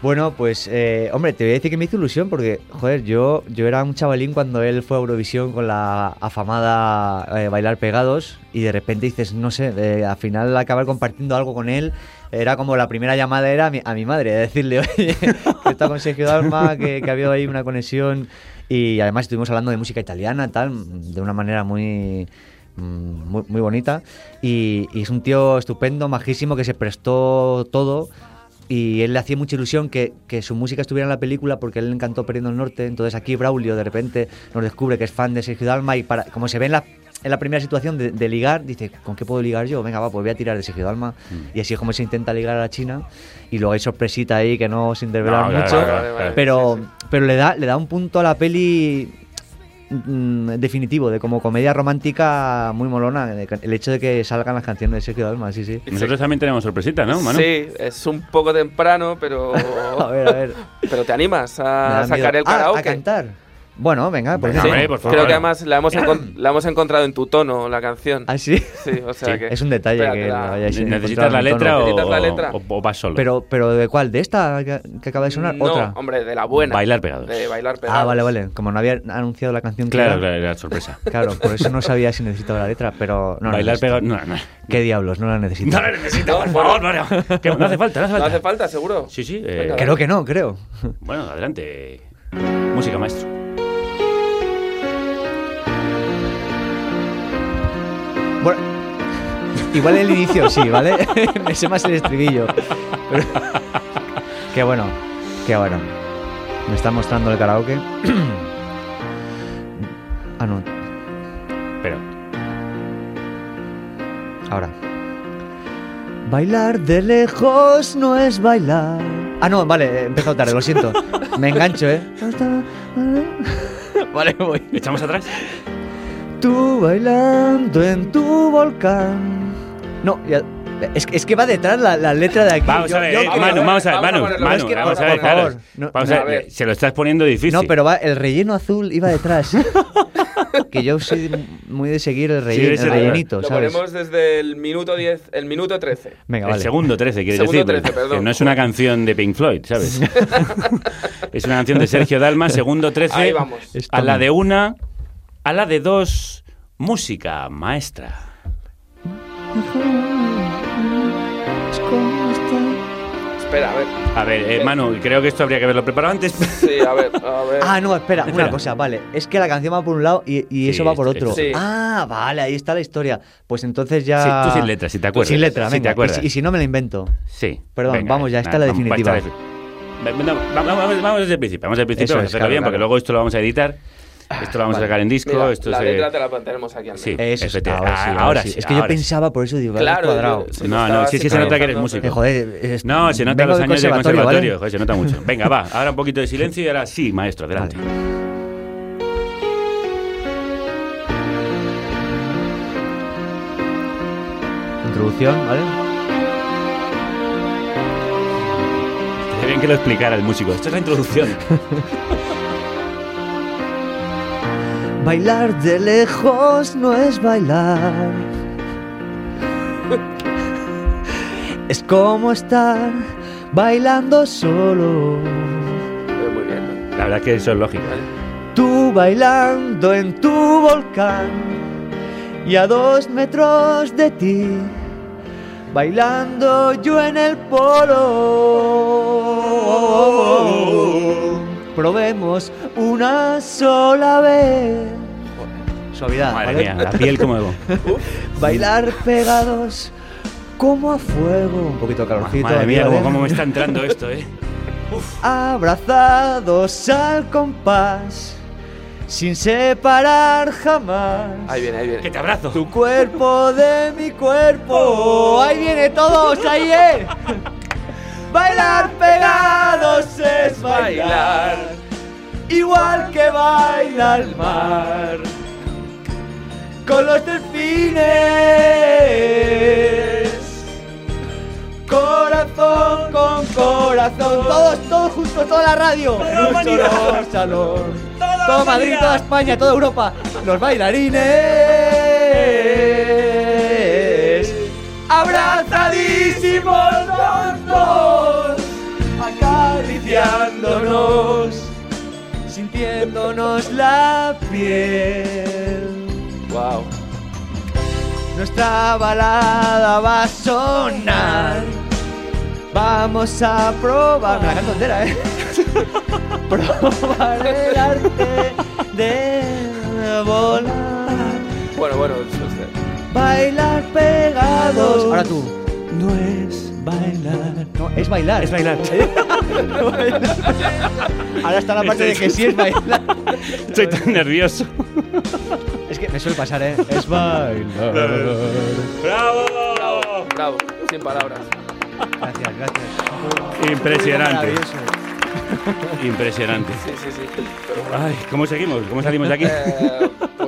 Bueno, pues, eh, hombre, te voy a decir que me hizo ilusión porque, joder, yo, yo era un chavalín cuando él fue a Eurovisión con la afamada eh, Bailar Pegados y de repente dices, no sé, eh, al final acabar compartiendo algo con él era como la primera llamada era a mi, a mi madre, a decirle, oye, que está con Sergio Dalma, que, que había ahí una conexión y además estuvimos hablando de música italiana, tal, de una manera muy mm, muy, bonita. Y es un tío estupendo, majísimo, que se prestó todo y él le hacía mucha ilusión que, que su música estuviera en la película porque a él le encantó Perdiendo el Norte. Entonces aquí Braulio de repente nos descubre que es fan de Sergio Dalma y para, como se ve en la, en la primera situación de, de ligar, dice, ¿con qué puedo ligar yo? Venga, va, pues voy a tirar de Sergio Dalma. Y así es como se intenta ligar a la China. Y luego hay sorpresita ahí que no sin desvelar No, mucho. pero pero le, da, le da un punto a la peli mm, definitivo, de como comedia romántica muy molona, el hecho de que salgan las canciones de Sergio Dalma, sí, sí. Nosotros también tenemos sorpresita, ¿no, Manu? Sí, es un poco temprano, pero. A ver, a ver. Pero te animas a sacar miedo. el Ah, karaoke. a cantar. Bueno, venga, pues Venga, sí. hombre, por favor. Creo que además la hemos, la hemos encontrado en tu tono, la canción. ¿Ah, sí? Sí, o sea Sí. que. Es un detalle Espérate, que la- ¿Necesitas la letra, o, ¿Necesitas la letra? o- o vas solo? Pero, pero ¿de cuál? ¿De esta que, que acaba de sonar? No, ¿Otra? hombre, de la buena. Bailar pegados. De bailar pegados. Ah, vale, vale. Como no había anunciado la canción que Claro, era, claro, era sorpresa. claro, por eso no sabía si necesitaba la letra, pero no la Bailar necesito. pegado. No, no. ¿Qué diablos? No la necesito. No la necesito, por favor, Mario. Que no hace falta, no hace ¿No falta. hace falta, seguro? Sí, sí. eh, Creo que no, creo. Bueno, adelante. Música, maestro. Igual el inicio sí, ¿vale? Me sé más el estribillo. Pero- Qué bueno, qué bueno. Me está mostrando el karaoke. ah, no. Pero. Ahora. Bailar de lejos no es bailar. Ah, no, vale, he empezado tarde, lo siento. Me engancho, ¿eh? Vale, voy. ¿Echamos atrás? Tú bailando en tu volcán. No, ya- es, que- es que va detrás la, la letra de aquí. Vamos Yo- a ver, yo eh, creo- Manu, vamos a ver, vamos a Manu. Manu, vamos por- a ver, no- Vamos a se lo estás poniendo difícil. No, pero va, el relleno azul iba detrás. que yo soy muy de seguir el, relleno, el el- rellenito, Lo ¿sabes? ponemos desde el minuto 10, el minuto 13. Venga, el vale. segundo 13, quieres Segundo decir. 13, perdón. que no es una canción de Pink Floyd, ¿sabes? es una canción de Sergio Dalma, segundo 13. Ahí vamos. A la de una, a la de dos, música maestra. Espera, a ver. A ver, eh, Manu, creo que esto habría que haberlo preparado antes. Sí, a ver, a ver. Ah, no, espera, Espera. una cosa, vale. Es que la canción va por un lado y, y Sí, eso va por otro. sí. Ah, vale, ahí está la historia. Pues entonces ya. Sí, tú sin letra, si te acuerdas. Sin letra, Si venga. te acuerdas. Y, si, y si no me la invento. Sí. Perdón, vamos, ya está la definitiva. vamos, vamos- vamos desde el principio. Vamos desde el principio, Eso vamos a es, hacerlo claro, bien, claro. porque luego esto lo vamos a editar. Esto lo vamos a sacar en disco. Mira, esto la se- letra te la tenemos aquí al Sí. Eso es, efectivamente. ahora sí, Ah, ahora sí, sí. Es que yo ahora sí. pensaba por eso, digo, Claro, cuadrado. yo- No, no, sí, sí se nota que eres músico. Eh, joder, es- No, se nota los años de conservatorio, ¿vale? joder, se nota mucho. Venga, va, ahora un poquito de silencio y ahora sí, maestro, adelante. Introducción, ¿vale? Estaría bien que lo explicara el músico. Esto es la introducción. Bailar de lejos no es bailar. Es como estar bailando solo. Muy bien. La verdad es que eso es lógico. Tú bailando en tu volcán y a dos metros de ti, bailando yo en el polo. Probemos una sola vez. Suavidad. Madre ¿vale? mía, la piel como Evo. Bailar pegados como a fuego. Un poquito de calorcito. Madre mía, cómo, adentro. cómo me está entrando esto, ¿eh? Abrazados al compás, sin separar jamás. Ahí viene, ahí viene. Que te abrazo. Tu cuerpo de mi cuerpo. Ahí viene todos, ahí es. Bailar pegados es bailar, igual que baila el mar. Con los delfines, corazón con corazón, todos, todos juntos, toda la radio. En un humanidad. solo salón. Todo Madrid, toda España, toda Europa, los bailarines. Abrazadísimos sintiéndonos la piel. Wow. Nuestra balada va a sonar. Vamos a probar. Me la canto entera, ¿eh? probar el arte de volar. Bueno, bueno, eso es- Bailar pegados. Ahora tú. No es bailar. No, es bailar. Es bailar. Ahora está la parte de que sí es bailar. Estoy tan nervioso. Es que me suele pasar, ¿eh? Es bailar. ¡Bravo! Bravo, sin palabras. Gracias, gracias. Impresionante. Impresionante. Sí, sí, sí. Ay, ¿cómo seguimos? ¿Cómo salimos de aquí? Eh, pues eh,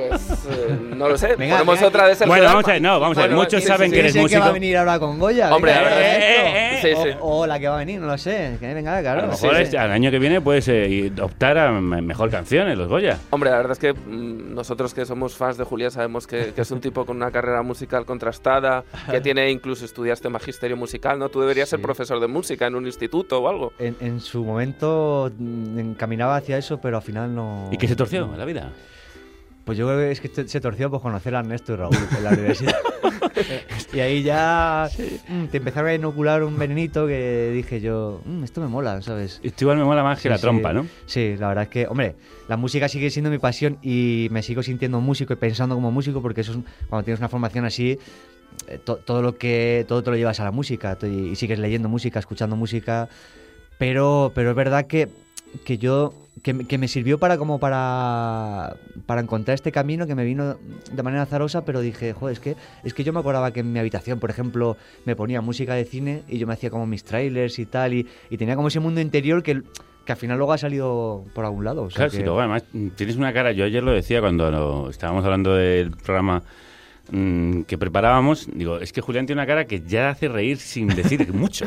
no lo sé. Venga, Ponemos venga. otra vez el Bueno, programa. vamos a ver, no, vamos a ver. Bueno, Muchos sí, saben sí, que eres ¿Quién que va a músico. venir ahora con Goya? Hombre, Venga, la verdad es esto. que- sí, sí. O, o la que va a venir, no lo sé. Que venga, A claro. lo mejor este- al año que viene puedes eh, optar a me- mejor canción en los Goya. Hombre, la verdad es que mm, nosotros que somos fans de Julián sabemos que, que es un tipo con una carrera musical contrastada, que tiene incluso estudiaste magisterio musical, ¿no? Tú deberías ser Sí. profesor de música en un instituto o algo. En, en su momento mm, encaminaba hacia eso, pero al final no. ¿Y qué se torció en la vida? Pues yo creo que es que se- se torció por conocer a Ernesto y Raúl en la universidad. y ahí ya mm, te empezaron a inocular un venenito que dije yo, "Mm, esto me mola, ¿sabes? Esto igual me mola más que Sí, la sí. trompa, ¿no? Sí, la verdad es que, hombre, la música sigue siendo mi pasión y me sigo sintiendo músico y pensando como músico porque eso es, cuando tienes una formación así, eh, to- todo lo que todo te lo llevas a la música y, y sigues leyendo música, escuchando música, pero, pero es verdad que, que yo que, me- que me sirvió para como para para encontrar este camino que me vino de manera azarosa, pero dije, joder, es que es que yo me acordaba que en mi habitación, por ejemplo, me ponía música de cine y yo me hacía como mis trailers y tal y, y tenía como ese mundo interior que que al final luego ha salido por algún lado. o sea Claro, que- sí, luego además tienes una cara, yo ayer lo decía cuando lo- estábamos hablando del programa mm, que preparábamos, digo, es que Julián tiene una cara que ya hace reír sin decir mucho.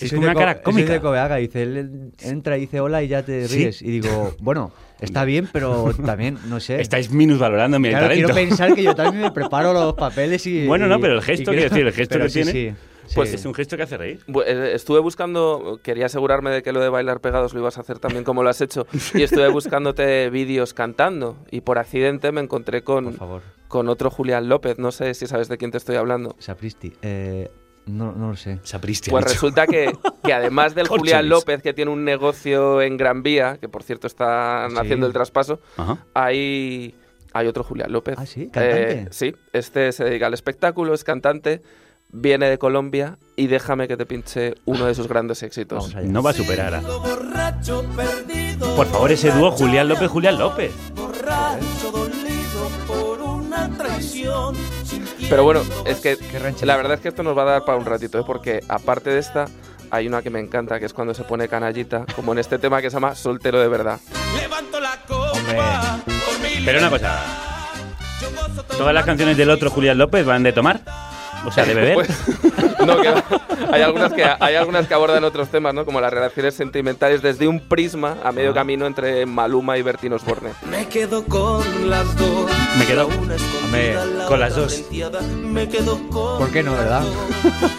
es como una cara cómica. de Coveaga, dice, él entra y dice hola y ya te ¿Sí? ríes. Y digo, bueno, está bien, pero también, no sé. Estáis minusvalorando mi Claro, talento. quiero pensar que yo también me preparo los papeles y... Bueno, no, pero el gesto, quiero decir, el gesto que sí, tiene, sí, pues sí. es un gesto que hace reír. Eh, Estuve buscando, quería asegurarme de que lo de bailar pegados lo ibas a hacer también como lo has hecho, y estuve buscándote vídeos cantando, y por accidente me encontré con, con otro Julián López, no sé si sabes de quién te estoy hablando. Sapristi, eh, no, no lo sé. Sapristi. Pues resulta que, que además del. Julián López, que tiene un negocio en Gran Vía, que por cierto están Sí. haciendo el traspaso, Ajá. hay, hay otro Julián López. ¿Ah, sí? ¿Cantante? Eh, sí, este se dedica al espectáculo, es cantante, viene de Colombia y déjame que te pinche uno de sus grandes éxitos. No va a superar a... Por favor, ese dúo Julián López, Julián López. Borracho dolido por una traición. Pero bueno, es que la verdad es que esto nos va a dar para un ratito, ¿eh? porque aparte de esta, hay una que me encanta, que es cuando se pone canallita, como en este tema que se llama Soltero de verdad. Levanto la copa por mi Pero una cosa. ¿Todas las canciones del otro Julián López van de tomar? O sea, de beber. Pues, no, que hay algunas que hay algunas que abordan otros temas, ¿no? Como las relaciones sentimentales desde un prisma a medio camino entre Maluma y Bertín Osborne. Me quedo con las dos. Me quedo con las dos. Me quedo con ¿Por qué no, verdad?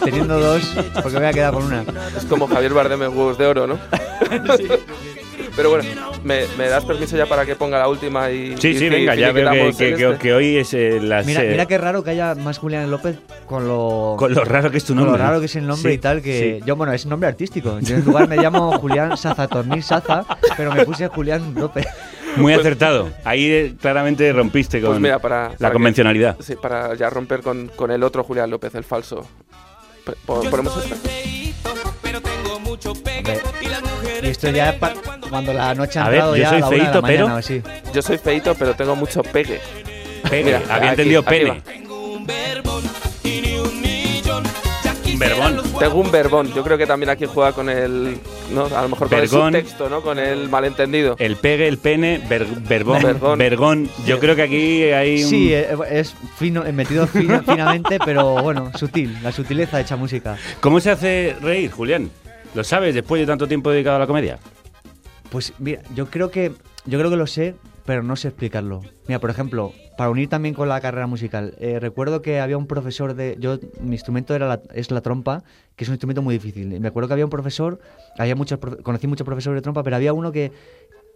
Teniendo dos, ¿por qué me voy a quedar con una? Es como Javier Bardem en Huevos de Oro, ¿no? Pero bueno, ¿me, me das permiso ya para que ponga la última y Sí, y- sí, venga, ya veo que, este? que hoy es eh, las... Mira, eh, mira qué raro que haya más Julián López con lo, Con lo raro que es tu con nombre. lo raro que es el nombre Sí, y tal, que sí. yo, bueno, es nombre artístico. Yo en lugar me llamo Julián Sazatornil Saza, pero me puse Julián López. Muy acertado. Ahí eh, claramente rompiste con Pues mira, para, la para que- convencionalidad. sí, para ya romper con, con el otro Julián López, el falso. P- po- Ponemos esta. Hombre, Y esto ya es cuando la noche ha A ver, entrado yo ya soy a la una de la feíto, mañana pero- o así. Yo soy feito, pero tengo mucho pegue. Pegue, había entendido pene. verbón. Tengo un verbón. Yo creo que también aquí juega con el. ¿no? A lo mejor con Vergón. el subtexto, ¿no? Con el malentendido. El pegue, el pene, ver- verbón, Vergón. vergón. Yo creo que aquí hay un... Sí, eh, es fino, metido fino- finamente, pero bueno, sutil. La sutileza hecha música. ¿Cómo se hace reír, Julián? ¿Lo sabes después de tanto tiempo dedicado a la comedia? Pues mira, yo creo que yo creo que lo sé, pero no sé explicarlo. Mira, por ejemplo, para unir también con la carrera musical, eh, recuerdo que había un profesor de yo mi instrumento era es la trompa, que es un instrumento muy difícil. Me acuerdo que había un profesor, había muchos conocí muchos profesores de trompa, pero había uno que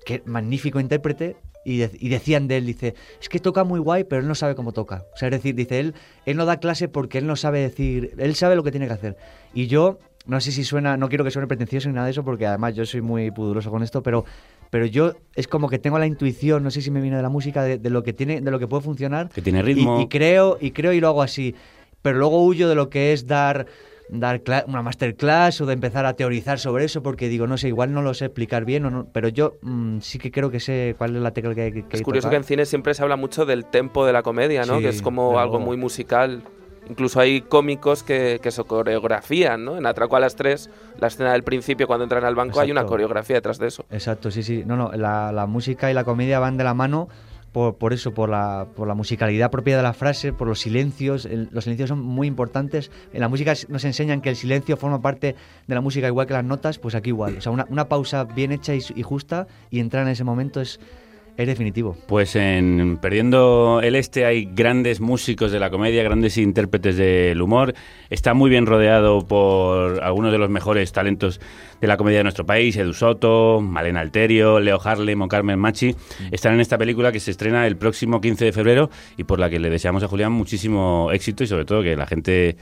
que magnífico intérprete y, de- y decían de él, dice, es que toca muy guay, pero él no sabe cómo toca. O sea, es decir, dice él, él no da clase porque él no sabe decir, él sabe lo que tiene que hacer. Y yo, no sé si suena, no quiero que suene pretencioso ni nada de eso, porque además yo soy muy pudoroso con esto, pero, pero yo es como que tengo la intuición, no sé si me viene de la música, de, de lo que tiene, de lo que puede funcionar. Que tiene ritmo. Y, y creo, y creo y lo hago así. Pero luego huyo de lo que es dar dar cla- una masterclass o de empezar a teorizar sobre eso porque digo, no sé, igual no lo sé explicar bien, o no, pero yo mm, sí que creo que sé cuál es la tecla que hay que, Es curioso que en cine siempre se habla mucho del tempo de la comedia, ¿no? Sí, que es como algo luego. muy musical. Incluso hay cómicos que, que se coreografían, ¿no? En Atraco a las tres, la escena del principio, cuando entran al banco, hay una coreografía detrás de eso. Exacto, sí, sí. No, no, la, la música y la comedia van de la mano por, por eso, por la, por la musicalidad propia de la frase, por los silencios. El- los silencios son muy importantes. En la música nos enseñan que el silencio forma parte de la música igual que las notas, pues aquí igual. O sea, una, una pausa bien hecha y, y justa y entrar en ese momento es, es definitivo. Pues en Perdiendo el Este hay grandes músicos de la comedia, grandes intérpretes del humor. Está muy bien rodeado por algunos de los mejores talentos de la comedia de nuestro país, Edu Soto, Malena Alterio, Leo Harlem o Carmen Machi. Están en esta película que se estrena el próximo 15 de febrero y por la que le deseamos a Julián muchísimo éxito y sobre todo que la gente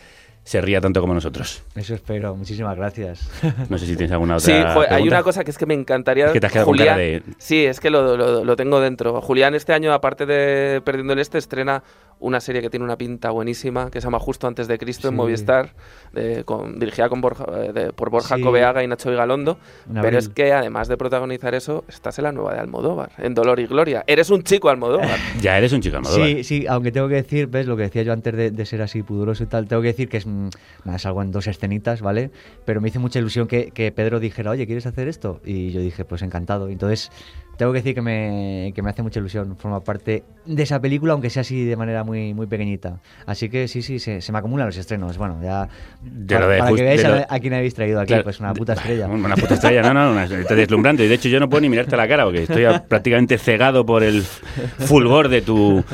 se ría tanto como nosotros. Eso espero. Muchísimas gracias. No sé si tienes alguna Sí, otra joder, hay pregunta. una cosa que es que me encantaría. Es que te has quedado con Julián, cara de- Sí, es que lo, lo- lo tengo dentro. Julián este año, aparte de Perdiendo el Este, estrena una serie que tiene una pinta buenísima, que se llama Justo antes de Cristo en Sí. Movistar, de- con- dirigida con Borja, eh, de- por Borja Sí. Cobeaga y Nacho Vigalondo. Pero es que además de protagonizar eso, estás en la nueva de Almodóvar, en Dolor y Gloria. Eres un chico Almodóvar. Ya eres un chico Almodóvar. Sí, sí, aunque tengo que decir, ves lo que decía yo antes de, de ser así pudoroso y tal, tengo que decir que es, mm, nada, salgo en dos escenitas, ¿vale? Pero me hizo mucha ilusión que, que Pedro dijera, oye, ¿quieres hacer esto? Y yo dije, pues encantado. Entonces, tengo que decir que me, que me hace mucha ilusión formar parte de esa película, aunque sea así de manera muy, muy pequeñita. Así que sí, sí, se, se me acumulan los estrenos. Bueno, ya. De para lo de para que veáis lo- a, quién habéis traído aquí, Claro, pues una puta estrella. Una puta estrella, no, no, una estrella deslumbrante. Y de hecho yo no puedo ni mirarte a la cara porque estoy prácticamente cegado por el fulgor de tu,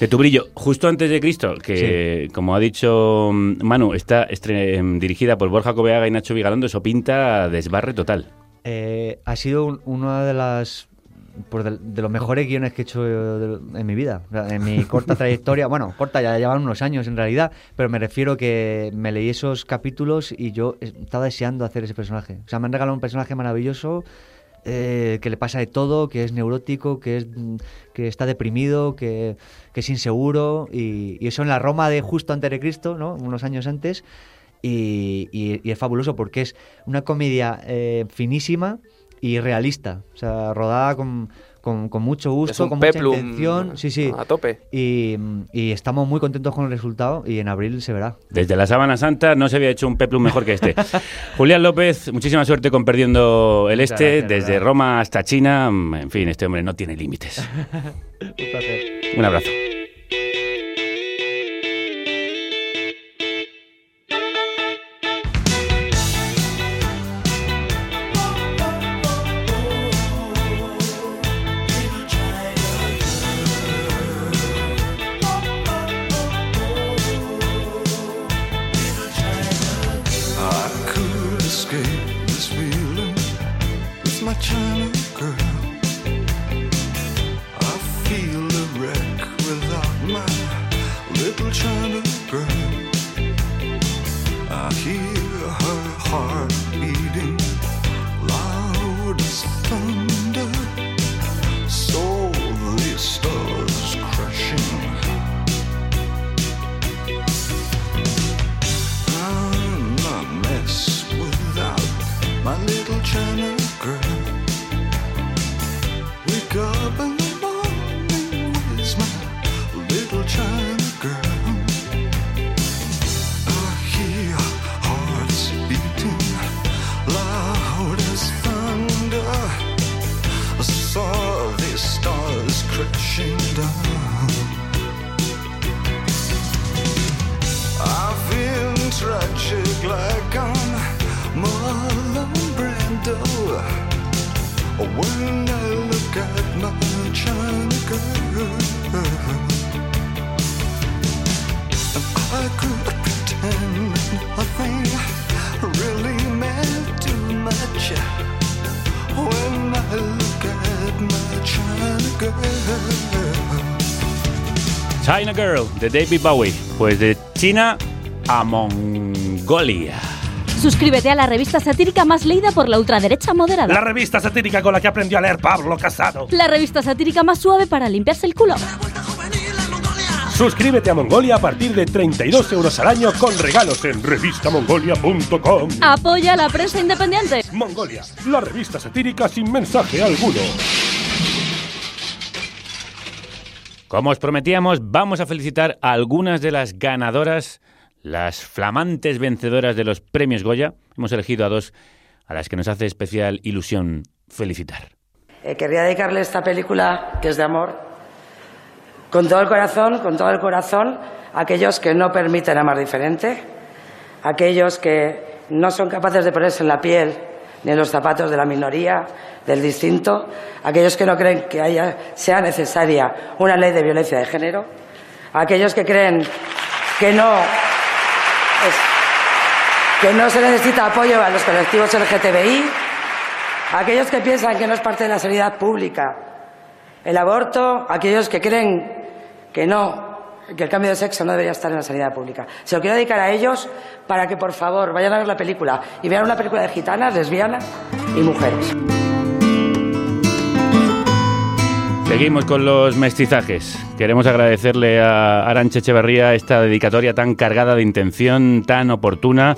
de tu brillo. Justo antes de Cristo, que como ha dicho mm, Manu, está em, dirigida por Borja Cobeaga y Nacho Vigalondo, eso pinta desbarre total. Eh, ha sido un- una de las pues, de, de los mejores guiones que he hecho eh, en mi vida, en mi corta trayectoria. Bueno, corta, ya llevan unos años en realidad, pero me refiero que me leí esos capítulos y yo estaba deseando hacer ese personaje. O sea, me han regalado un personaje maravilloso. Eh, que le pasa de todo, que es neurótico, que es mm, que está deprimido, que, que es inseguro y, y eso en la Roma de justo antes de Cristo, ¿no? unos años antes y, es fabuloso porque es una comedia eh, finísima y realista, o sea, rodada con, con- con mucho gusto, con mucha peplum intención, sí, sí, a tope. Y, y estamos muy contentos con el resultado y en abril se verá. Desde la Sábana Santa no se había hecho un peplum mejor que este. Julián López, muchísima suerte con Perdiendo el Este, gracias, desde verdad. Roma hasta China. Mm, En fin, este hombre no tiene límites. Un placer. Un abrazo. De David Bowie. Pues de China a Mongolia. Suscríbete a la revista satírica más leída por la ultraderecha moderada. La revista satírica con la que aprendió a leer Pablo Casado. La revista satírica más suave para limpiarse el culo. Suscríbete a Mongolia a partir de 32 euros al año con regalos en revistamongolia.com. Apoya la prensa independiente. Mongolia, la revista satírica sin mensaje alguno. Como os prometíamos, vamos a felicitar a algunas de las ganadoras, las flamantes vencedoras de los premios Goya. Hemos elegido a dos a las que nos hace especial ilusión felicitar. Eh, querría dedicarle esta película, que es de amor, con todo el corazón, con todo el corazón, a aquellos que no permiten amar diferente, a aquellos que no son capaces de ponerse en la piel ni en los zapatos de la minoría, del distinto, aquellos que no creen que haya, sea necesaria una ley de violencia de género, aquellos que creen que no, es- que no se necesita apoyo a los colectivos LGTBI, aquellos que piensan que no es parte de la sanidad pública el aborto, aquellos que creen que no, que el cambio de sexo no debería estar en la sanidad pública. Se lo quiero dedicar a ellos para que, por favor, vayan a ver la película y vean una película de gitanas, lesbianas y mujeres. Seguimos con los mestizajes. Queremos agradecerle a Arancha Echeverría esta dedicatoria tan cargada de intención, tan oportuna,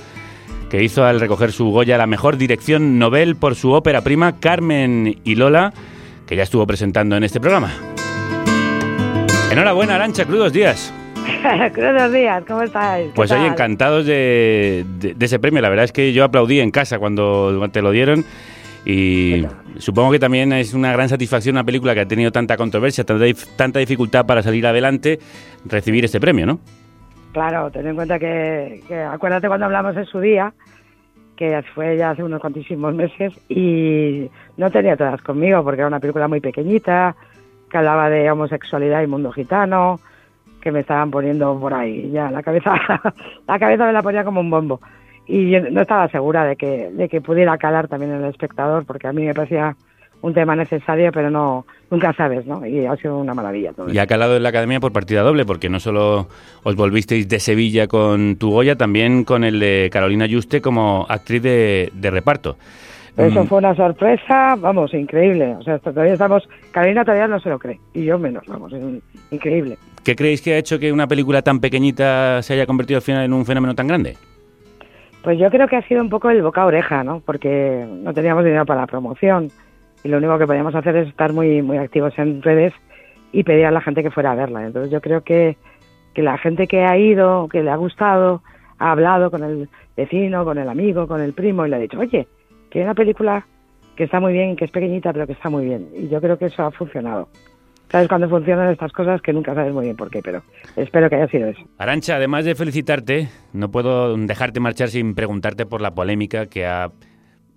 que hizo al recoger su Goya la mejor dirección Nobel por su ópera prima Carmen y Lola, que ya estuvo presentando en este programa. Enhorabuena, Arancha, crudos días. Buenos días, ¿cómo estáis? ¿Qué Pues hoy encantados de, de- de ese premio. La verdad es que yo aplaudí en casa cuando te lo dieron. Y supongo que también es una gran satisfacción una película que ha tenido tanta controversia, tanta, tanta dificultad para salir adelante, recibir este premio, ¿no? Claro, ten en cuenta que, que acuérdate cuando hablamos en su día, que fue ya hace unos cuantísimos meses, y no tenía todas conmigo, porque era una película muy pequeñita, que hablaba de homosexualidad y mundo gitano, que me estaban poniendo por ahí, ya la cabeza, la cabeza me la ponía como un bombo. Y yo no estaba segura de que, de que pudiera calar también en el espectador, porque a mí me parecía un tema necesario, pero no, nunca sabes, ¿no? Y ha sido una maravilla todo. Y ha calado en la academia por partida doble, porque no solo os volvisteis de Sevilla con tu Goya, también con el de Carolina Yuste como actriz de, de reparto. Eso Mm, fue una sorpresa, vamos, increíble. O sea, todavía estamos. Carolina todavía no se lo cree, y yo menos, vamos, es un- increíble. ¿Qué creéis que ha hecho que una película tan pequeñita se haya convertido al final en un fenómeno tan grande? Pues yo creo que ha sido un poco el boca a oreja, ¿no? Porque no teníamos dinero para la promoción y lo único que podíamos hacer es estar muy, muy activos en redes y pedir a la gente que fuera a verla. Entonces yo creo que, que la gente que ha ido, que le ha gustado, ha hablado con el vecino, con el amigo, con el primo y le ha dicho, oye, que hay una película que está muy bien, que es pequeñita, pero que está muy bien. Y yo creo que eso ha funcionado. ¿Sabes cuando funcionan estas cosas que nunca sabes muy bien por qué? Pero espero que haya sido eso. Arancha, además de felicitarte, no puedo dejarte marchar sin preguntarte por la polémica que ha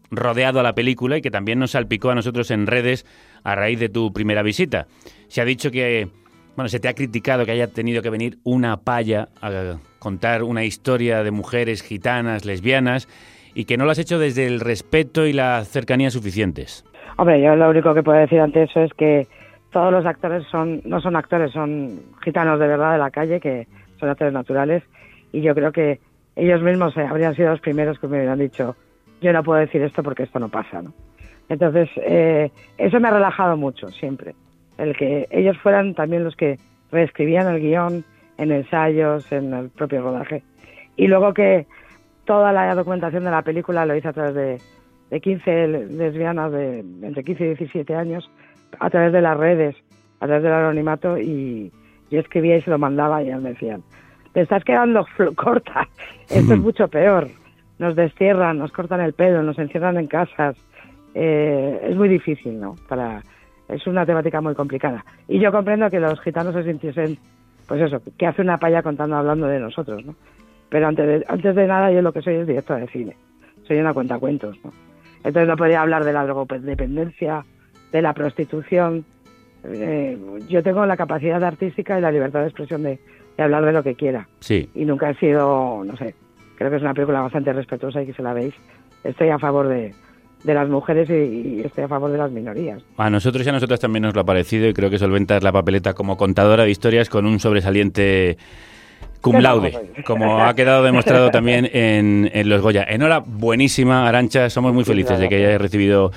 rodeado a la película y que también nos salpicó a nosotros en redes a raíz de tu primera visita. Se ha dicho que, bueno, se te ha criticado que haya tenido que venir una paya a contar una historia de mujeres gitanas, lesbianas, y que no lo has hecho desde el respeto y la cercanía suficientes. Hombre, yo lo único que puedo decir ante eso es que todos los actores son no son actores, son gitanos de verdad de la calle, que son actores naturales, y yo creo que ellos mismos eh, habrían sido los primeros que me hubieran dicho, yo no puedo decir esto porque esto no pasa, ¿no? Entonces, eh, eso me ha relajado mucho siempre, el que ellos fueran también los que reescribían el guion en ensayos, en el propio rodaje. Y luego que toda la documentación de la película lo hice a través de, de 15 lesbianas de entre 15 y 17 años, a través de las redes, a través del anonimato, y yo escribía y se lo mandaba y ellos me decían, te estás quedando corta, esto es mucho peor. Nos destierran, nos cortan el pelo, nos encierran en casas. Eh, es muy difícil, ¿no? Para, es una temática muy complicada. Y yo comprendo que los gitanos se sintiesen, pues eso, que hace una paya contando, hablando de nosotros, ¿no? Pero antes de, antes de nada, yo lo que soy es director de cine. Soy una cuenta cuentos, ¿no? Entonces no podría hablar de la drogodependencia, de la prostitución. Eh, yo tengo la capacidad artística y la libertad de expresión de, de hablar de lo que quiera. Sí. Y nunca he sido, no sé, creo que es una película bastante respetuosa y que se la veis. Estoy a favor de, de las mujeres y, y estoy a favor de las minorías. A nosotros y a nosotras también nos lo ha parecido y creo que solventas la papeleta como contadora de historias con un sobresaliente cum laude, como ha quedado demostrado también en, en los Goya. Enhora, buenísima, Arancha, somos muy felices de que hayáis recibido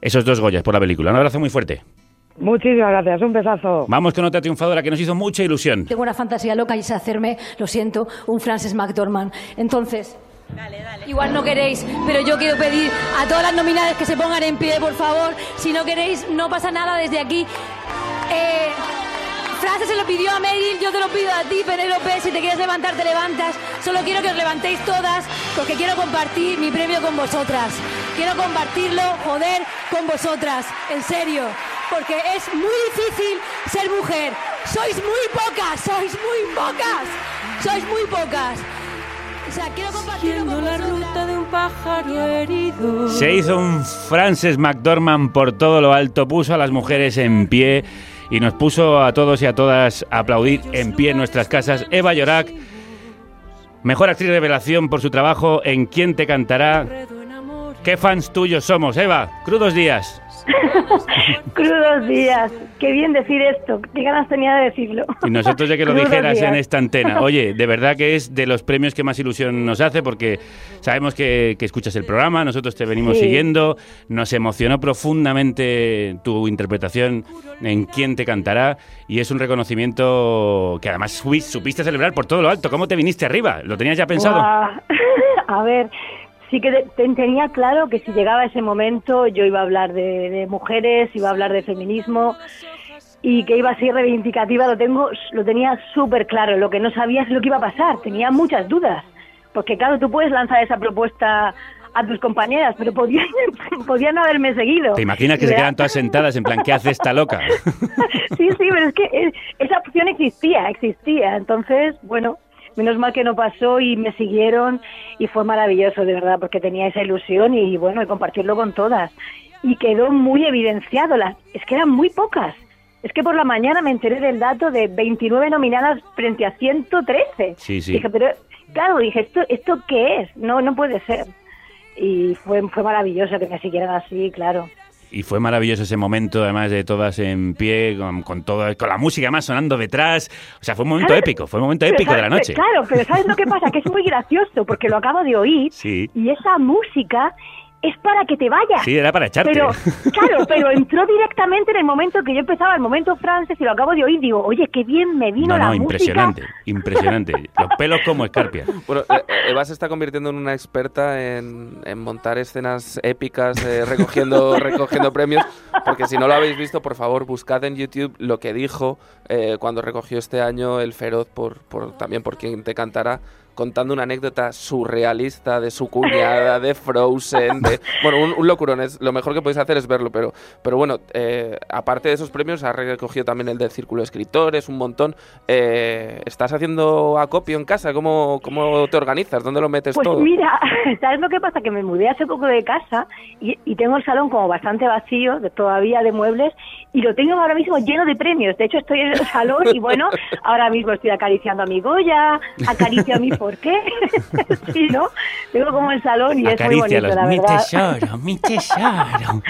esos dos Goyas por la película. Un abrazo muy fuerte. Muchísimas gracias, un besazo. Vamos con otra triunfadora que nos hizo mucha ilusión. Tengo una fantasía loca y es hacerme, lo siento, un Frances McDormand. Entonces, igual no queréis, pero yo quiero pedir a todas las nominadas que se pongan en pie, por favor. Si no queréis, no pasa nada desde aquí. Eh, Frances se lo pidió a Meryl, yo te lo pido a ti, Penélope. Si te quieres levantar, te levantas. Solo quiero que os levantéis todas, porque quiero compartir mi premio con vosotras. Quiero compartirlo, joder, con vosotras. En serio. Porque es muy difícil ser mujer. Sois muy pocas, sois muy pocas. Sois muy pocas. O sea, quiero compartirlo con la ruta de un pájaro herido. Se hizo un Frances McDormand por todo lo alto, puso a las mujeres en pie y nos puso a todos y a todas a aplaudir en pie en nuestras casas. Eva Llorac, mejor actriz de revelación por su trabajo en ¿Quién te cantará? ¿Qué fans tuyos somos, Eva? Crudos días. Crudos días. Qué bien decir esto. Qué ganas tenía de decirlo. Y nosotros de que lo Crudos dijeras días. en esta antena. Oye, de verdad que es de los premios que más ilusión nos hace porque sabemos que, que escuchas el programa, nosotros te venimos Sí. siguiendo, nos emocionó profundamente tu interpretación en Quién te cantará y es un reconocimiento que además supiste celebrar por todo lo alto. ¿Cómo te viniste arriba? ¿Lo tenías ya pensado? Guau. A ver, sí que de- te- tenía claro que si llegaba ese momento yo iba a hablar de, de mujeres, iba a hablar de feminismo y que iba a ser reivindicativa, lo tengo, lo tenía súper claro. Lo que no sabía es lo que iba a pasar, tenía muchas dudas. Porque claro, tú puedes lanzar esa propuesta a tus compañeras, pero podían, podían no haberme seguido. ¿Te imaginas que se quedan todas sentadas en plan, ¿qué hace esta loca? Sí, sí, pero es que eh, esa opción existía, existía. Entonces, bueno, menos mal que no pasó y me siguieron y fue maravilloso, de verdad, porque tenía esa ilusión y bueno, y compartirlo con todas. Y quedó muy evidenciado, las, es que eran muy pocas. Es que por la mañana me enteré del dato de 29 nominadas frente a 113. Sí, sí. Dije, pero claro, dije, ¿esto, esto qué es? No, no puede ser. Y fue, fue maravilloso que me siguieran así, claro. Y fue maravilloso ese momento, además de todas en pie, con, con todo, con la música más sonando detrás. O sea, fue un momento épico, fue un momento épico de la noche. Claro, pero ¿sabes lo que pasa? Que es muy gracioso porque lo acabo de oír Sí. y esa música es para que te vayas. Sí, era para echarte. Pero, claro, pero entró directamente en el momento que yo empezaba, el momento Frances, y lo acabo de oír, digo, oye, qué bien me vino No, la no, música. impresionante, impresionante. Los pelos como escarpia. Bueno, eh, eh, Eva se está convirtiendo en una experta en, en montar escenas épicas eh, recogiendo, recogiendo premios, porque si no lo habéis visto, por favor, buscad en YouTube lo que dijo eh, cuando recogió este año el Feroz, por, por, también por quien te cantará, contando una anécdota surrealista de su cuñada, de Frozen, de... Bueno, un, un locurón, es, lo mejor que podéis hacer es verlo, pero, pero bueno, eh, aparte de esos premios, ha recogido también el del Círculo de Escritores, un montón. Eh, ¿Estás haciendo acopio en casa? ¿Cómo, cómo te organizas? ¿Dónde lo metes Pues todo? mira, ¿sabes lo que pasa? Que me mudé hace poco de casa y, y tengo el salón como bastante vacío, de, todavía de muebles, y lo tengo ahora mismo lleno de premios. De hecho, estoy en el salón y bueno, ahora mismo estoy acariciando a mi Goya, acaricio a mi por qué. sí, ¿no? Tengo como el salón y es muy bonito, la mi verdad. tesoro, mi tesoro.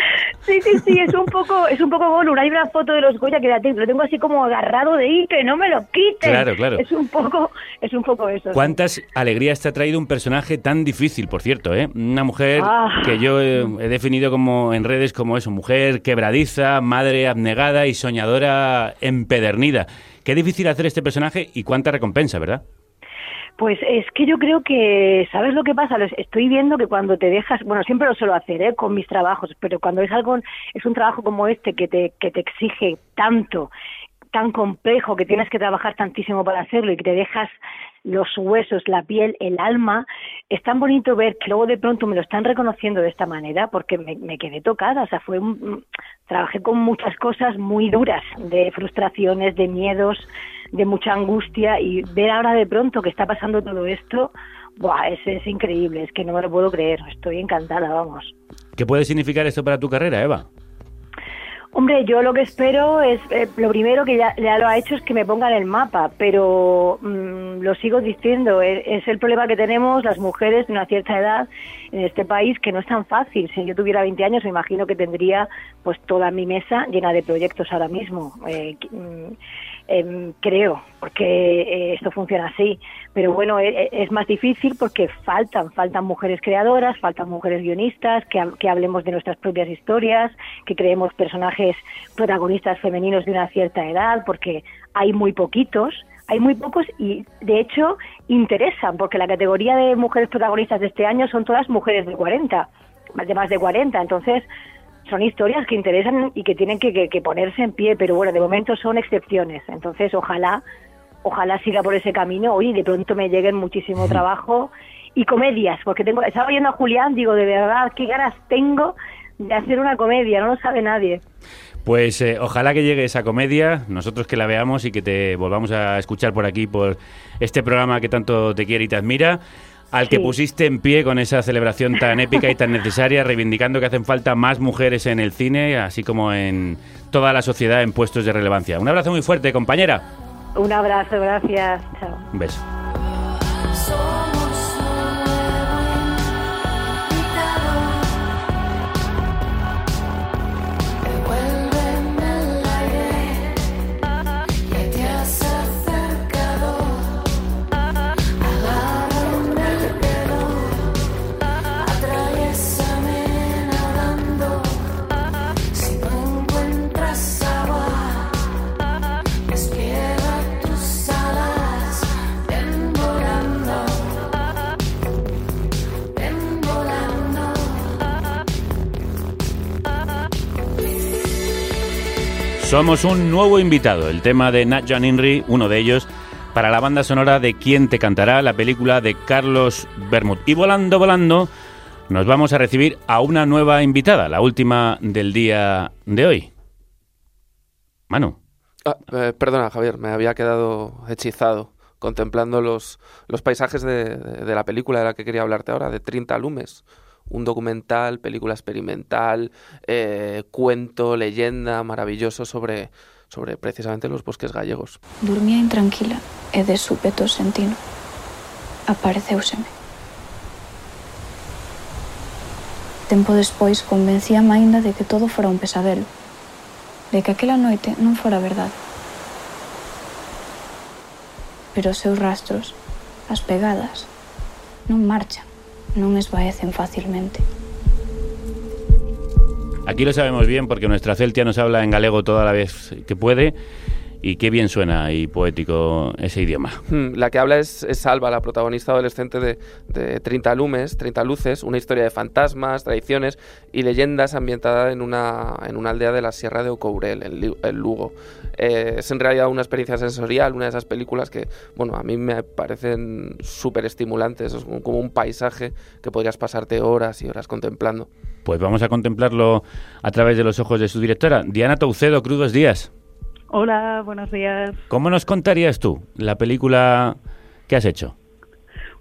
Sí, sí, sí, es un poco, es un poco bueno. Hay una foto de los Goya que la tengo, lo tengo así como agarrado de ahí, que no me lo quiten. Claro, claro. Es un poco, es un poco eso. sí. ¿Cuántas alegrías te ha traído un personaje tan difícil, por cierto, eh? Una mujer Ah. que yo eh, he definido como en redes como eso, mujer quebradiza, madre abnegada y soñadora empedernida. Qué difícil hacer este personaje y cuánta recompensa, ¿verdad? Pues es que yo creo que, ¿sabes lo que pasa? Estoy viendo que cuando te dejas, bueno, siempre lo suelo hacer, ¿eh? Con mis trabajos, pero cuando es algo, es un trabajo como este que te, que te exige tanto, tan complejo, que tienes que trabajar tantísimo para hacerlo y que te dejas los huesos, la piel, el alma, es tan bonito ver que luego de pronto me lo están reconociendo de esta manera porque me, quedé tocada, o sea, fue un, trabajé con muchas cosas muy duras, de frustraciones, de miedos, de mucha angustia. Y ver ahora de pronto que está pasando todo esto, buah, es, es increíble, es que no me lo puedo creer, estoy encantada, vamos. ¿Qué puede significar esto para tu carrera, Eva? Hombre, yo lo que espero es, eh, lo primero que ya, lo ha hecho es que me pongan el mapa, pero mm, lo sigo diciendo, es, es el problema que tenemos las mujeres de una cierta edad en este país que no es tan fácil. Si yo tuviera 20 años me imagino que tendría pues toda mi mesa llena de proyectos ahora mismo. Eh, em, creo, porque eh, esto funciona así. Pero bueno, e- e- es más difícil porque faltan, faltan mujeres creadoras, faltan mujeres guionistas, que, que hablemos de nuestras propias historias, que creemos personajes protagonistas femeninos de una cierta edad, porque hay muy poquitos. Hay muy pocos y, de hecho, interesan, porque la categoría de mujeres protagonistas de este año son todas mujeres de 40, de más de 40. Entonces, son historias que interesan y que tienen que, que- que ponerse en pie, pero bueno, de momento son excepciones. Entonces, ojalá, ojalá siga por ese camino. Oye, de pronto me lleguen muchísimo trabajo y comedias, porque tengo, estaba oyendo a Julián, digo, de verdad, qué ganas tengo de hacer una comedia, no lo sabe nadie. Pues eh, ojalá que llegue esa comedia, nosotros que la veamos y que te volvamos a escuchar por aquí, por este programa que tanto te quiere y te admira, al que Sí. pusiste en pie con esa celebración tan épica y tan necesaria, reivindicando que hacen falta más mujeres en el cine, así como en toda la sociedad en puestos de relevancia. Un abrazo muy fuerte, compañera. Un abrazo, gracias. Chao. Un beso. Somos un nuevo invitado, el tema de Nat John Henry, uno de ellos, para la banda sonora de Quién te cantará, la película de Carlos Bermud. Y volando, volando, nos vamos a recibir a una nueva invitada, la última del día de hoy. Manu. Ah, eh, perdona, Javier, me había quedado hechizado contemplando los, los paisajes de, de- de la película de la que quería hablarte ahora, de 30 lumes. un documental, película experimental, eh, cuento, leyenda maravilloso sobre, sobre precisamente los bosques gallegos. Dormía intranquila e de súpeto sentino. Apareceuseme. Tempo despois convencía ainda de que todo fora un pesadelo, de que aquela noite non fora verdade. Pero os seus rastros, as pegadas, non marchan. Non esvaecen facilmente. Aquí lo sabemos bien porque nuestra Celtia nos habla en galego toda la vez que puede y qué bien suena y poético ese idioma. Hmm, La que habla es, es Alba, la protagonista adolescente de, de 30 lumes, 30 luces, una historia de fantasmas, tradiciones y leyendas ambientada en una, en una aldea de la Sierra de Ocourel, en, Lugo. Eh, es en realidad una experiencia sensorial, una de esas películas que, bueno, a mí me parecen súper estimulantes, es como un paisaje que podrías pasarte horas y horas contemplando. Pues vamos a contemplarlo a través de los ojos de su directora, Diana Toucedo, crudos días. Hola, buenos días. ¿Cómo nos contarías tú la película que has hecho?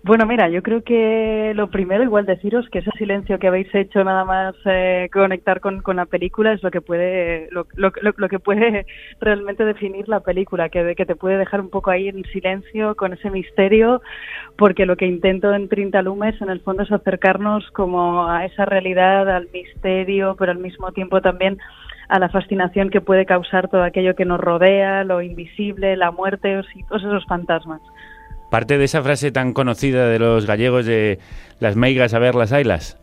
Bueno, mira, yo creo que lo primero, igual deciros que ese silencio que habéis hecho nada más eh, conectar con, con la película es lo que puede lo, lo- lo- lo que puede realmente definir la película, que, que te puede dejar un poco ahí en silencio con ese misterio, porque lo que intento en 30 lumes en el fondo es acercarnos como a esa realidad, al misterio, pero al mismo tiempo también a la fascinación que puede causar todo aquello que nos rodea, lo invisible, la muerte y todos esos fantasmas. Parte de esa frase tan conocida de los gallegos de las meigas a ver las ailas.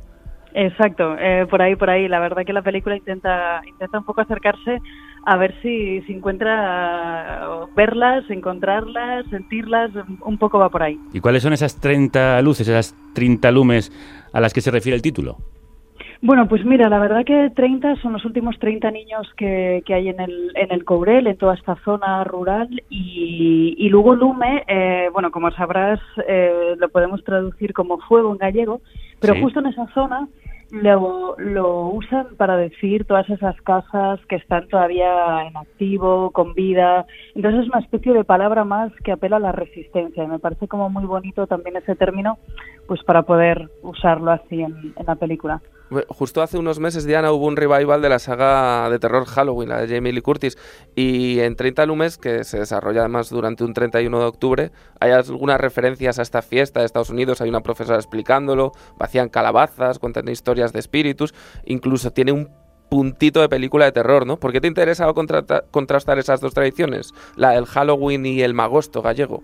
Exacto, eh, por ahí, por ahí. La verdad que la película intenta, intenta un poco acercarse a ver si, si encuentra verlas, encontrarlas, sentirlas, un poco va por ahí. ¿Y cuáles son esas 30 luces, esas 30 lumes a las que se refiere el título? Bueno, pues mira, la verdad que 30 son los últimos 30 niños que, que hay en el, en el Courel, en toda esta zona rural. Y, y luego Lume, eh, bueno, como sabrás, eh, lo podemos traducir como fuego en gallego, pero Sí. justo en esa zona lo, lo usan para decir todas esas casas que están todavía en activo, con vida. Entonces es una especie de palabra más que apela a la resistencia. Y me parece como muy bonito también ese término, pues para poder usarlo así en, en la película. Justo hace unos meses, Diana, hubo un revival de la saga de terror Halloween, la de Jamie Lee Curtis, y en 30 Lumes, que se desarrolla además durante un 31 de octubre, hay algunas referencias a esta fiesta de Estados Unidos, hay una profesora explicándolo, vacían calabazas, cuentan historias de espíritus, incluso tiene un puntito de película de terror, ¿no? ¿Por qué te interesa contrata- contrastar esas dos tradiciones, la del Halloween y el magosto gallego?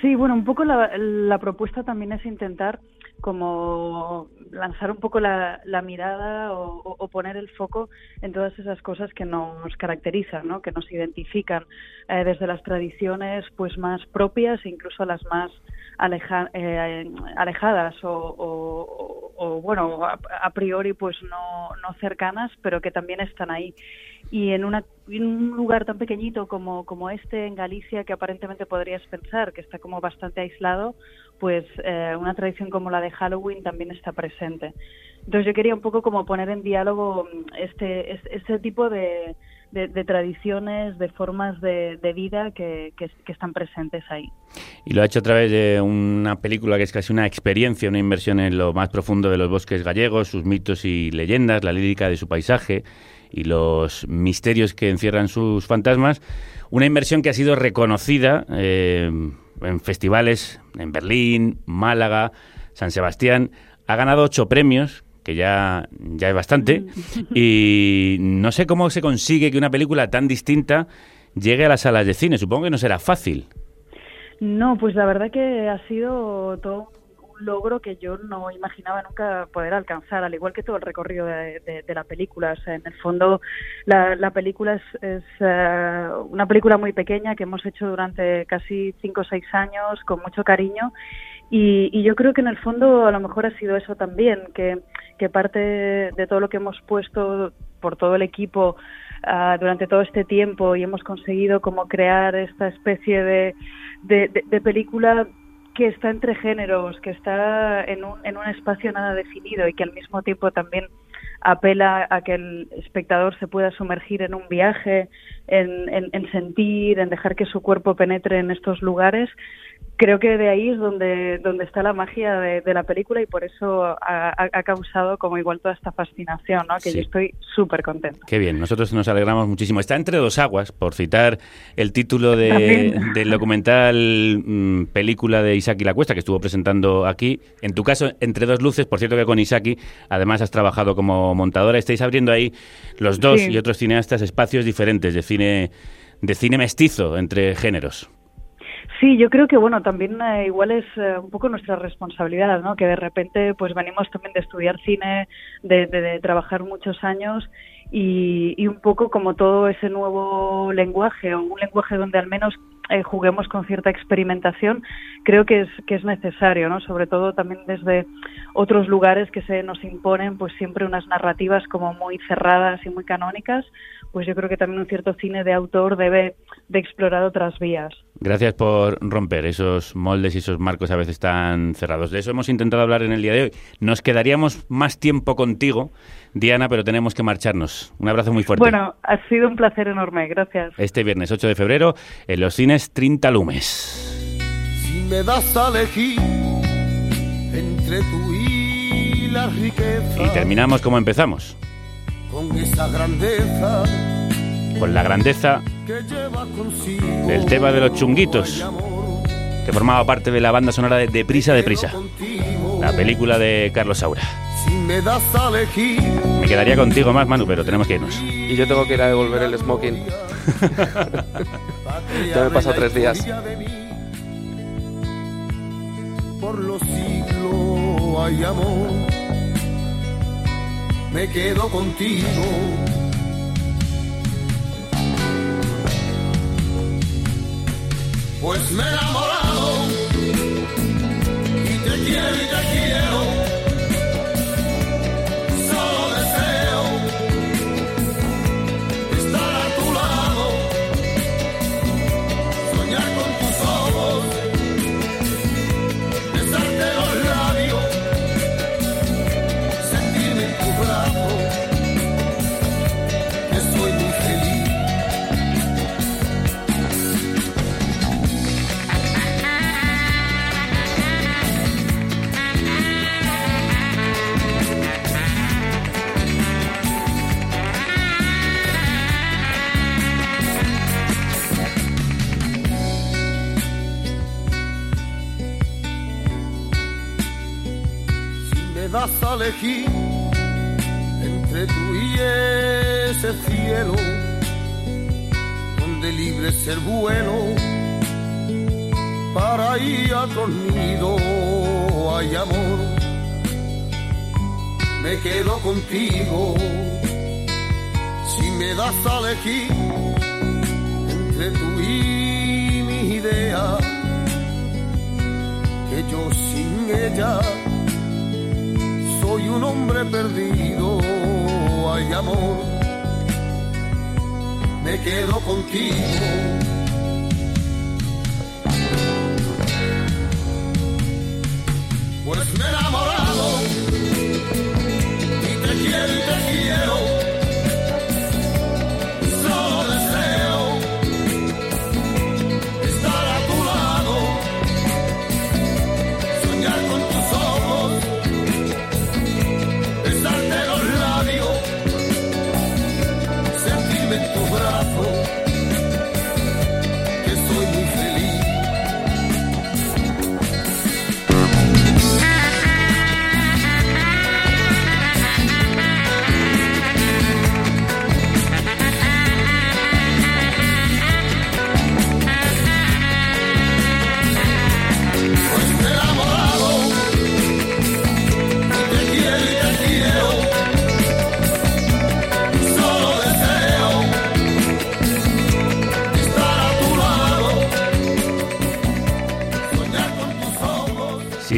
Sí, bueno, un poco la propuesta también es intentar como lanzar un poco la, mirada o, poner el foco en todas esas cosas que nos caracterizan, ¿no? que nos identifican eh, desde las tradiciones pues más propias e incluso las más aleja- eh, alejadas o, bueno a, a priori pues no, no cercanas pero que también están ahí y en, una, en un lugar tan pequeñito como, este en Galicia que aparentemente podrías pensar que está como bastante aislado pues eh, una tradición como la de Halloween también está presente. Entonces yo quería un poco como poner en diálogo mm, este este, tipo de, tradiciones de formas de, vida que, que, que están presentes ahí. Y lo ha hecho a través de una película que es casi una experiencia, una inversión en lo más profundo de los bosques gallegos, sus mitos y leyendas, la lírica de su paisaje y los misterios que encierran sus fantasmas. Una inversión que ha sido reconocida eh, en festivales en Berlín, Málaga, San Sebastián. Ha ganado ocho premios, que ya, ya es bastante. Y no sé cómo se consigue que una película tan distinta llegue a las salas de cine. Supongo que no será fácil. No, pues la verdad que ha sido todo logro que yo no imaginaba nunca poder alcanzar, al igual que todo el recorrido de, la película. O sea, en el fondo, la, la película es, es, eh, una película muy pequeña que hemos hecho durante casi cinco o seis años con mucho cariño. Y, y yo creo que en el fondo a lo mejor ha sido eso también, que, parte de todo lo que hemos puesto por todo el equipo ah, durante todo este tiempo y hemos conseguido como crear esta especie de película que está entre géneros, que está en un, en un espacio nada definido y que al mismo tiempo también apela a que el espectador se pueda sumergir en un viaje, en, en- en sentir, en dejar que su cuerpo penetre en estos lugares. Creo que de ahí es donde, donde está la magia de, de la película y por eso ha, ha- causado como igual toda esta fascinación, ¿no? que Sí. yo estoy súper contenta. Qué bien, nosotros nos alegramos muchísimo. Está entre dos aguas, por citar el título de, del documental mm, película de Isaki La Cuesta que estuvo presentando aquí. En tu caso, entre dos luces, por cierto que con Isaki, además has trabajado como montadora. Estáis abriendo ahí los dos Sí. y otros cineastas espacios diferentes de cine, de cine mestizo entre géneros. Sí, yo creo que bueno, también eh, igual es eh, un poco nuestra responsabilidad, ¿no? Que de repente pues venimos también de estudiar cine, de, de- de trabajar muchos años y, y un poco como todo ese nuevo lenguaje o un lenguaje donde al menos eh, juguemos con cierta experimentación, creo que es que es necesario, ¿no? Sobre todo también desde otros lugares que se nos imponen pues siempre unas narrativas como muy cerradas y muy canónicas, pues yo creo que también un cierto cine de autor debe de explorar otras vías. Gracias por romper esos moldes y esos marcos a veces tan cerrados. De eso hemos intentado hablar en el día de hoy. Nos quedaríamos más tiempo contigo, Diana, pero tenemos que marcharnos. Un abrazo muy fuerte. Bueno, ha sido un placer enorme, gracias. Este viernes 8 de febrero en los cines 30 Lumes. Si me das a elegir entre tú y la riqueza. Y terminamos como empezamos, con esa grandeza con la grandeza que lleva consigo. del tema de los chunguitos, que formaba parte de la banda sonora de Deprisa, Deprisa, la película de Carlos Saura. Si me das a elegir, Me quedaría contigo más, Manu, pero tenemos que irnos. Y yo tengo que ir a devolver el smoking. ya me he pasado tres días. por los siglos hay amor. Me quedo contigo. Pues me he enamorado y te quiero y te quiero. Elegir entre tú y ese cielo, donde libre es el vuelo, para ir a hay amor, me quedo contigo. Si me das a elegir entre tú y mi idea, que yo sin ella soy un hombre perdido, hay amor, me quedo contigo. Pues me he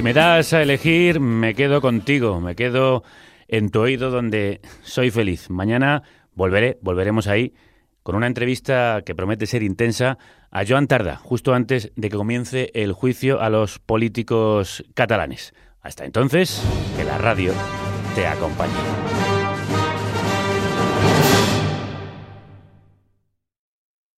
me das a elegir, me quedo contigo, me quedo en tu oído donde soy feliz. Mañana volveré, volveremos ahí con una entrevista que promete ser intensa a Joan Tarda, justo antes de que comience el juicio a los políticos catalanes. Hasta entonces, que la radio te acompañe.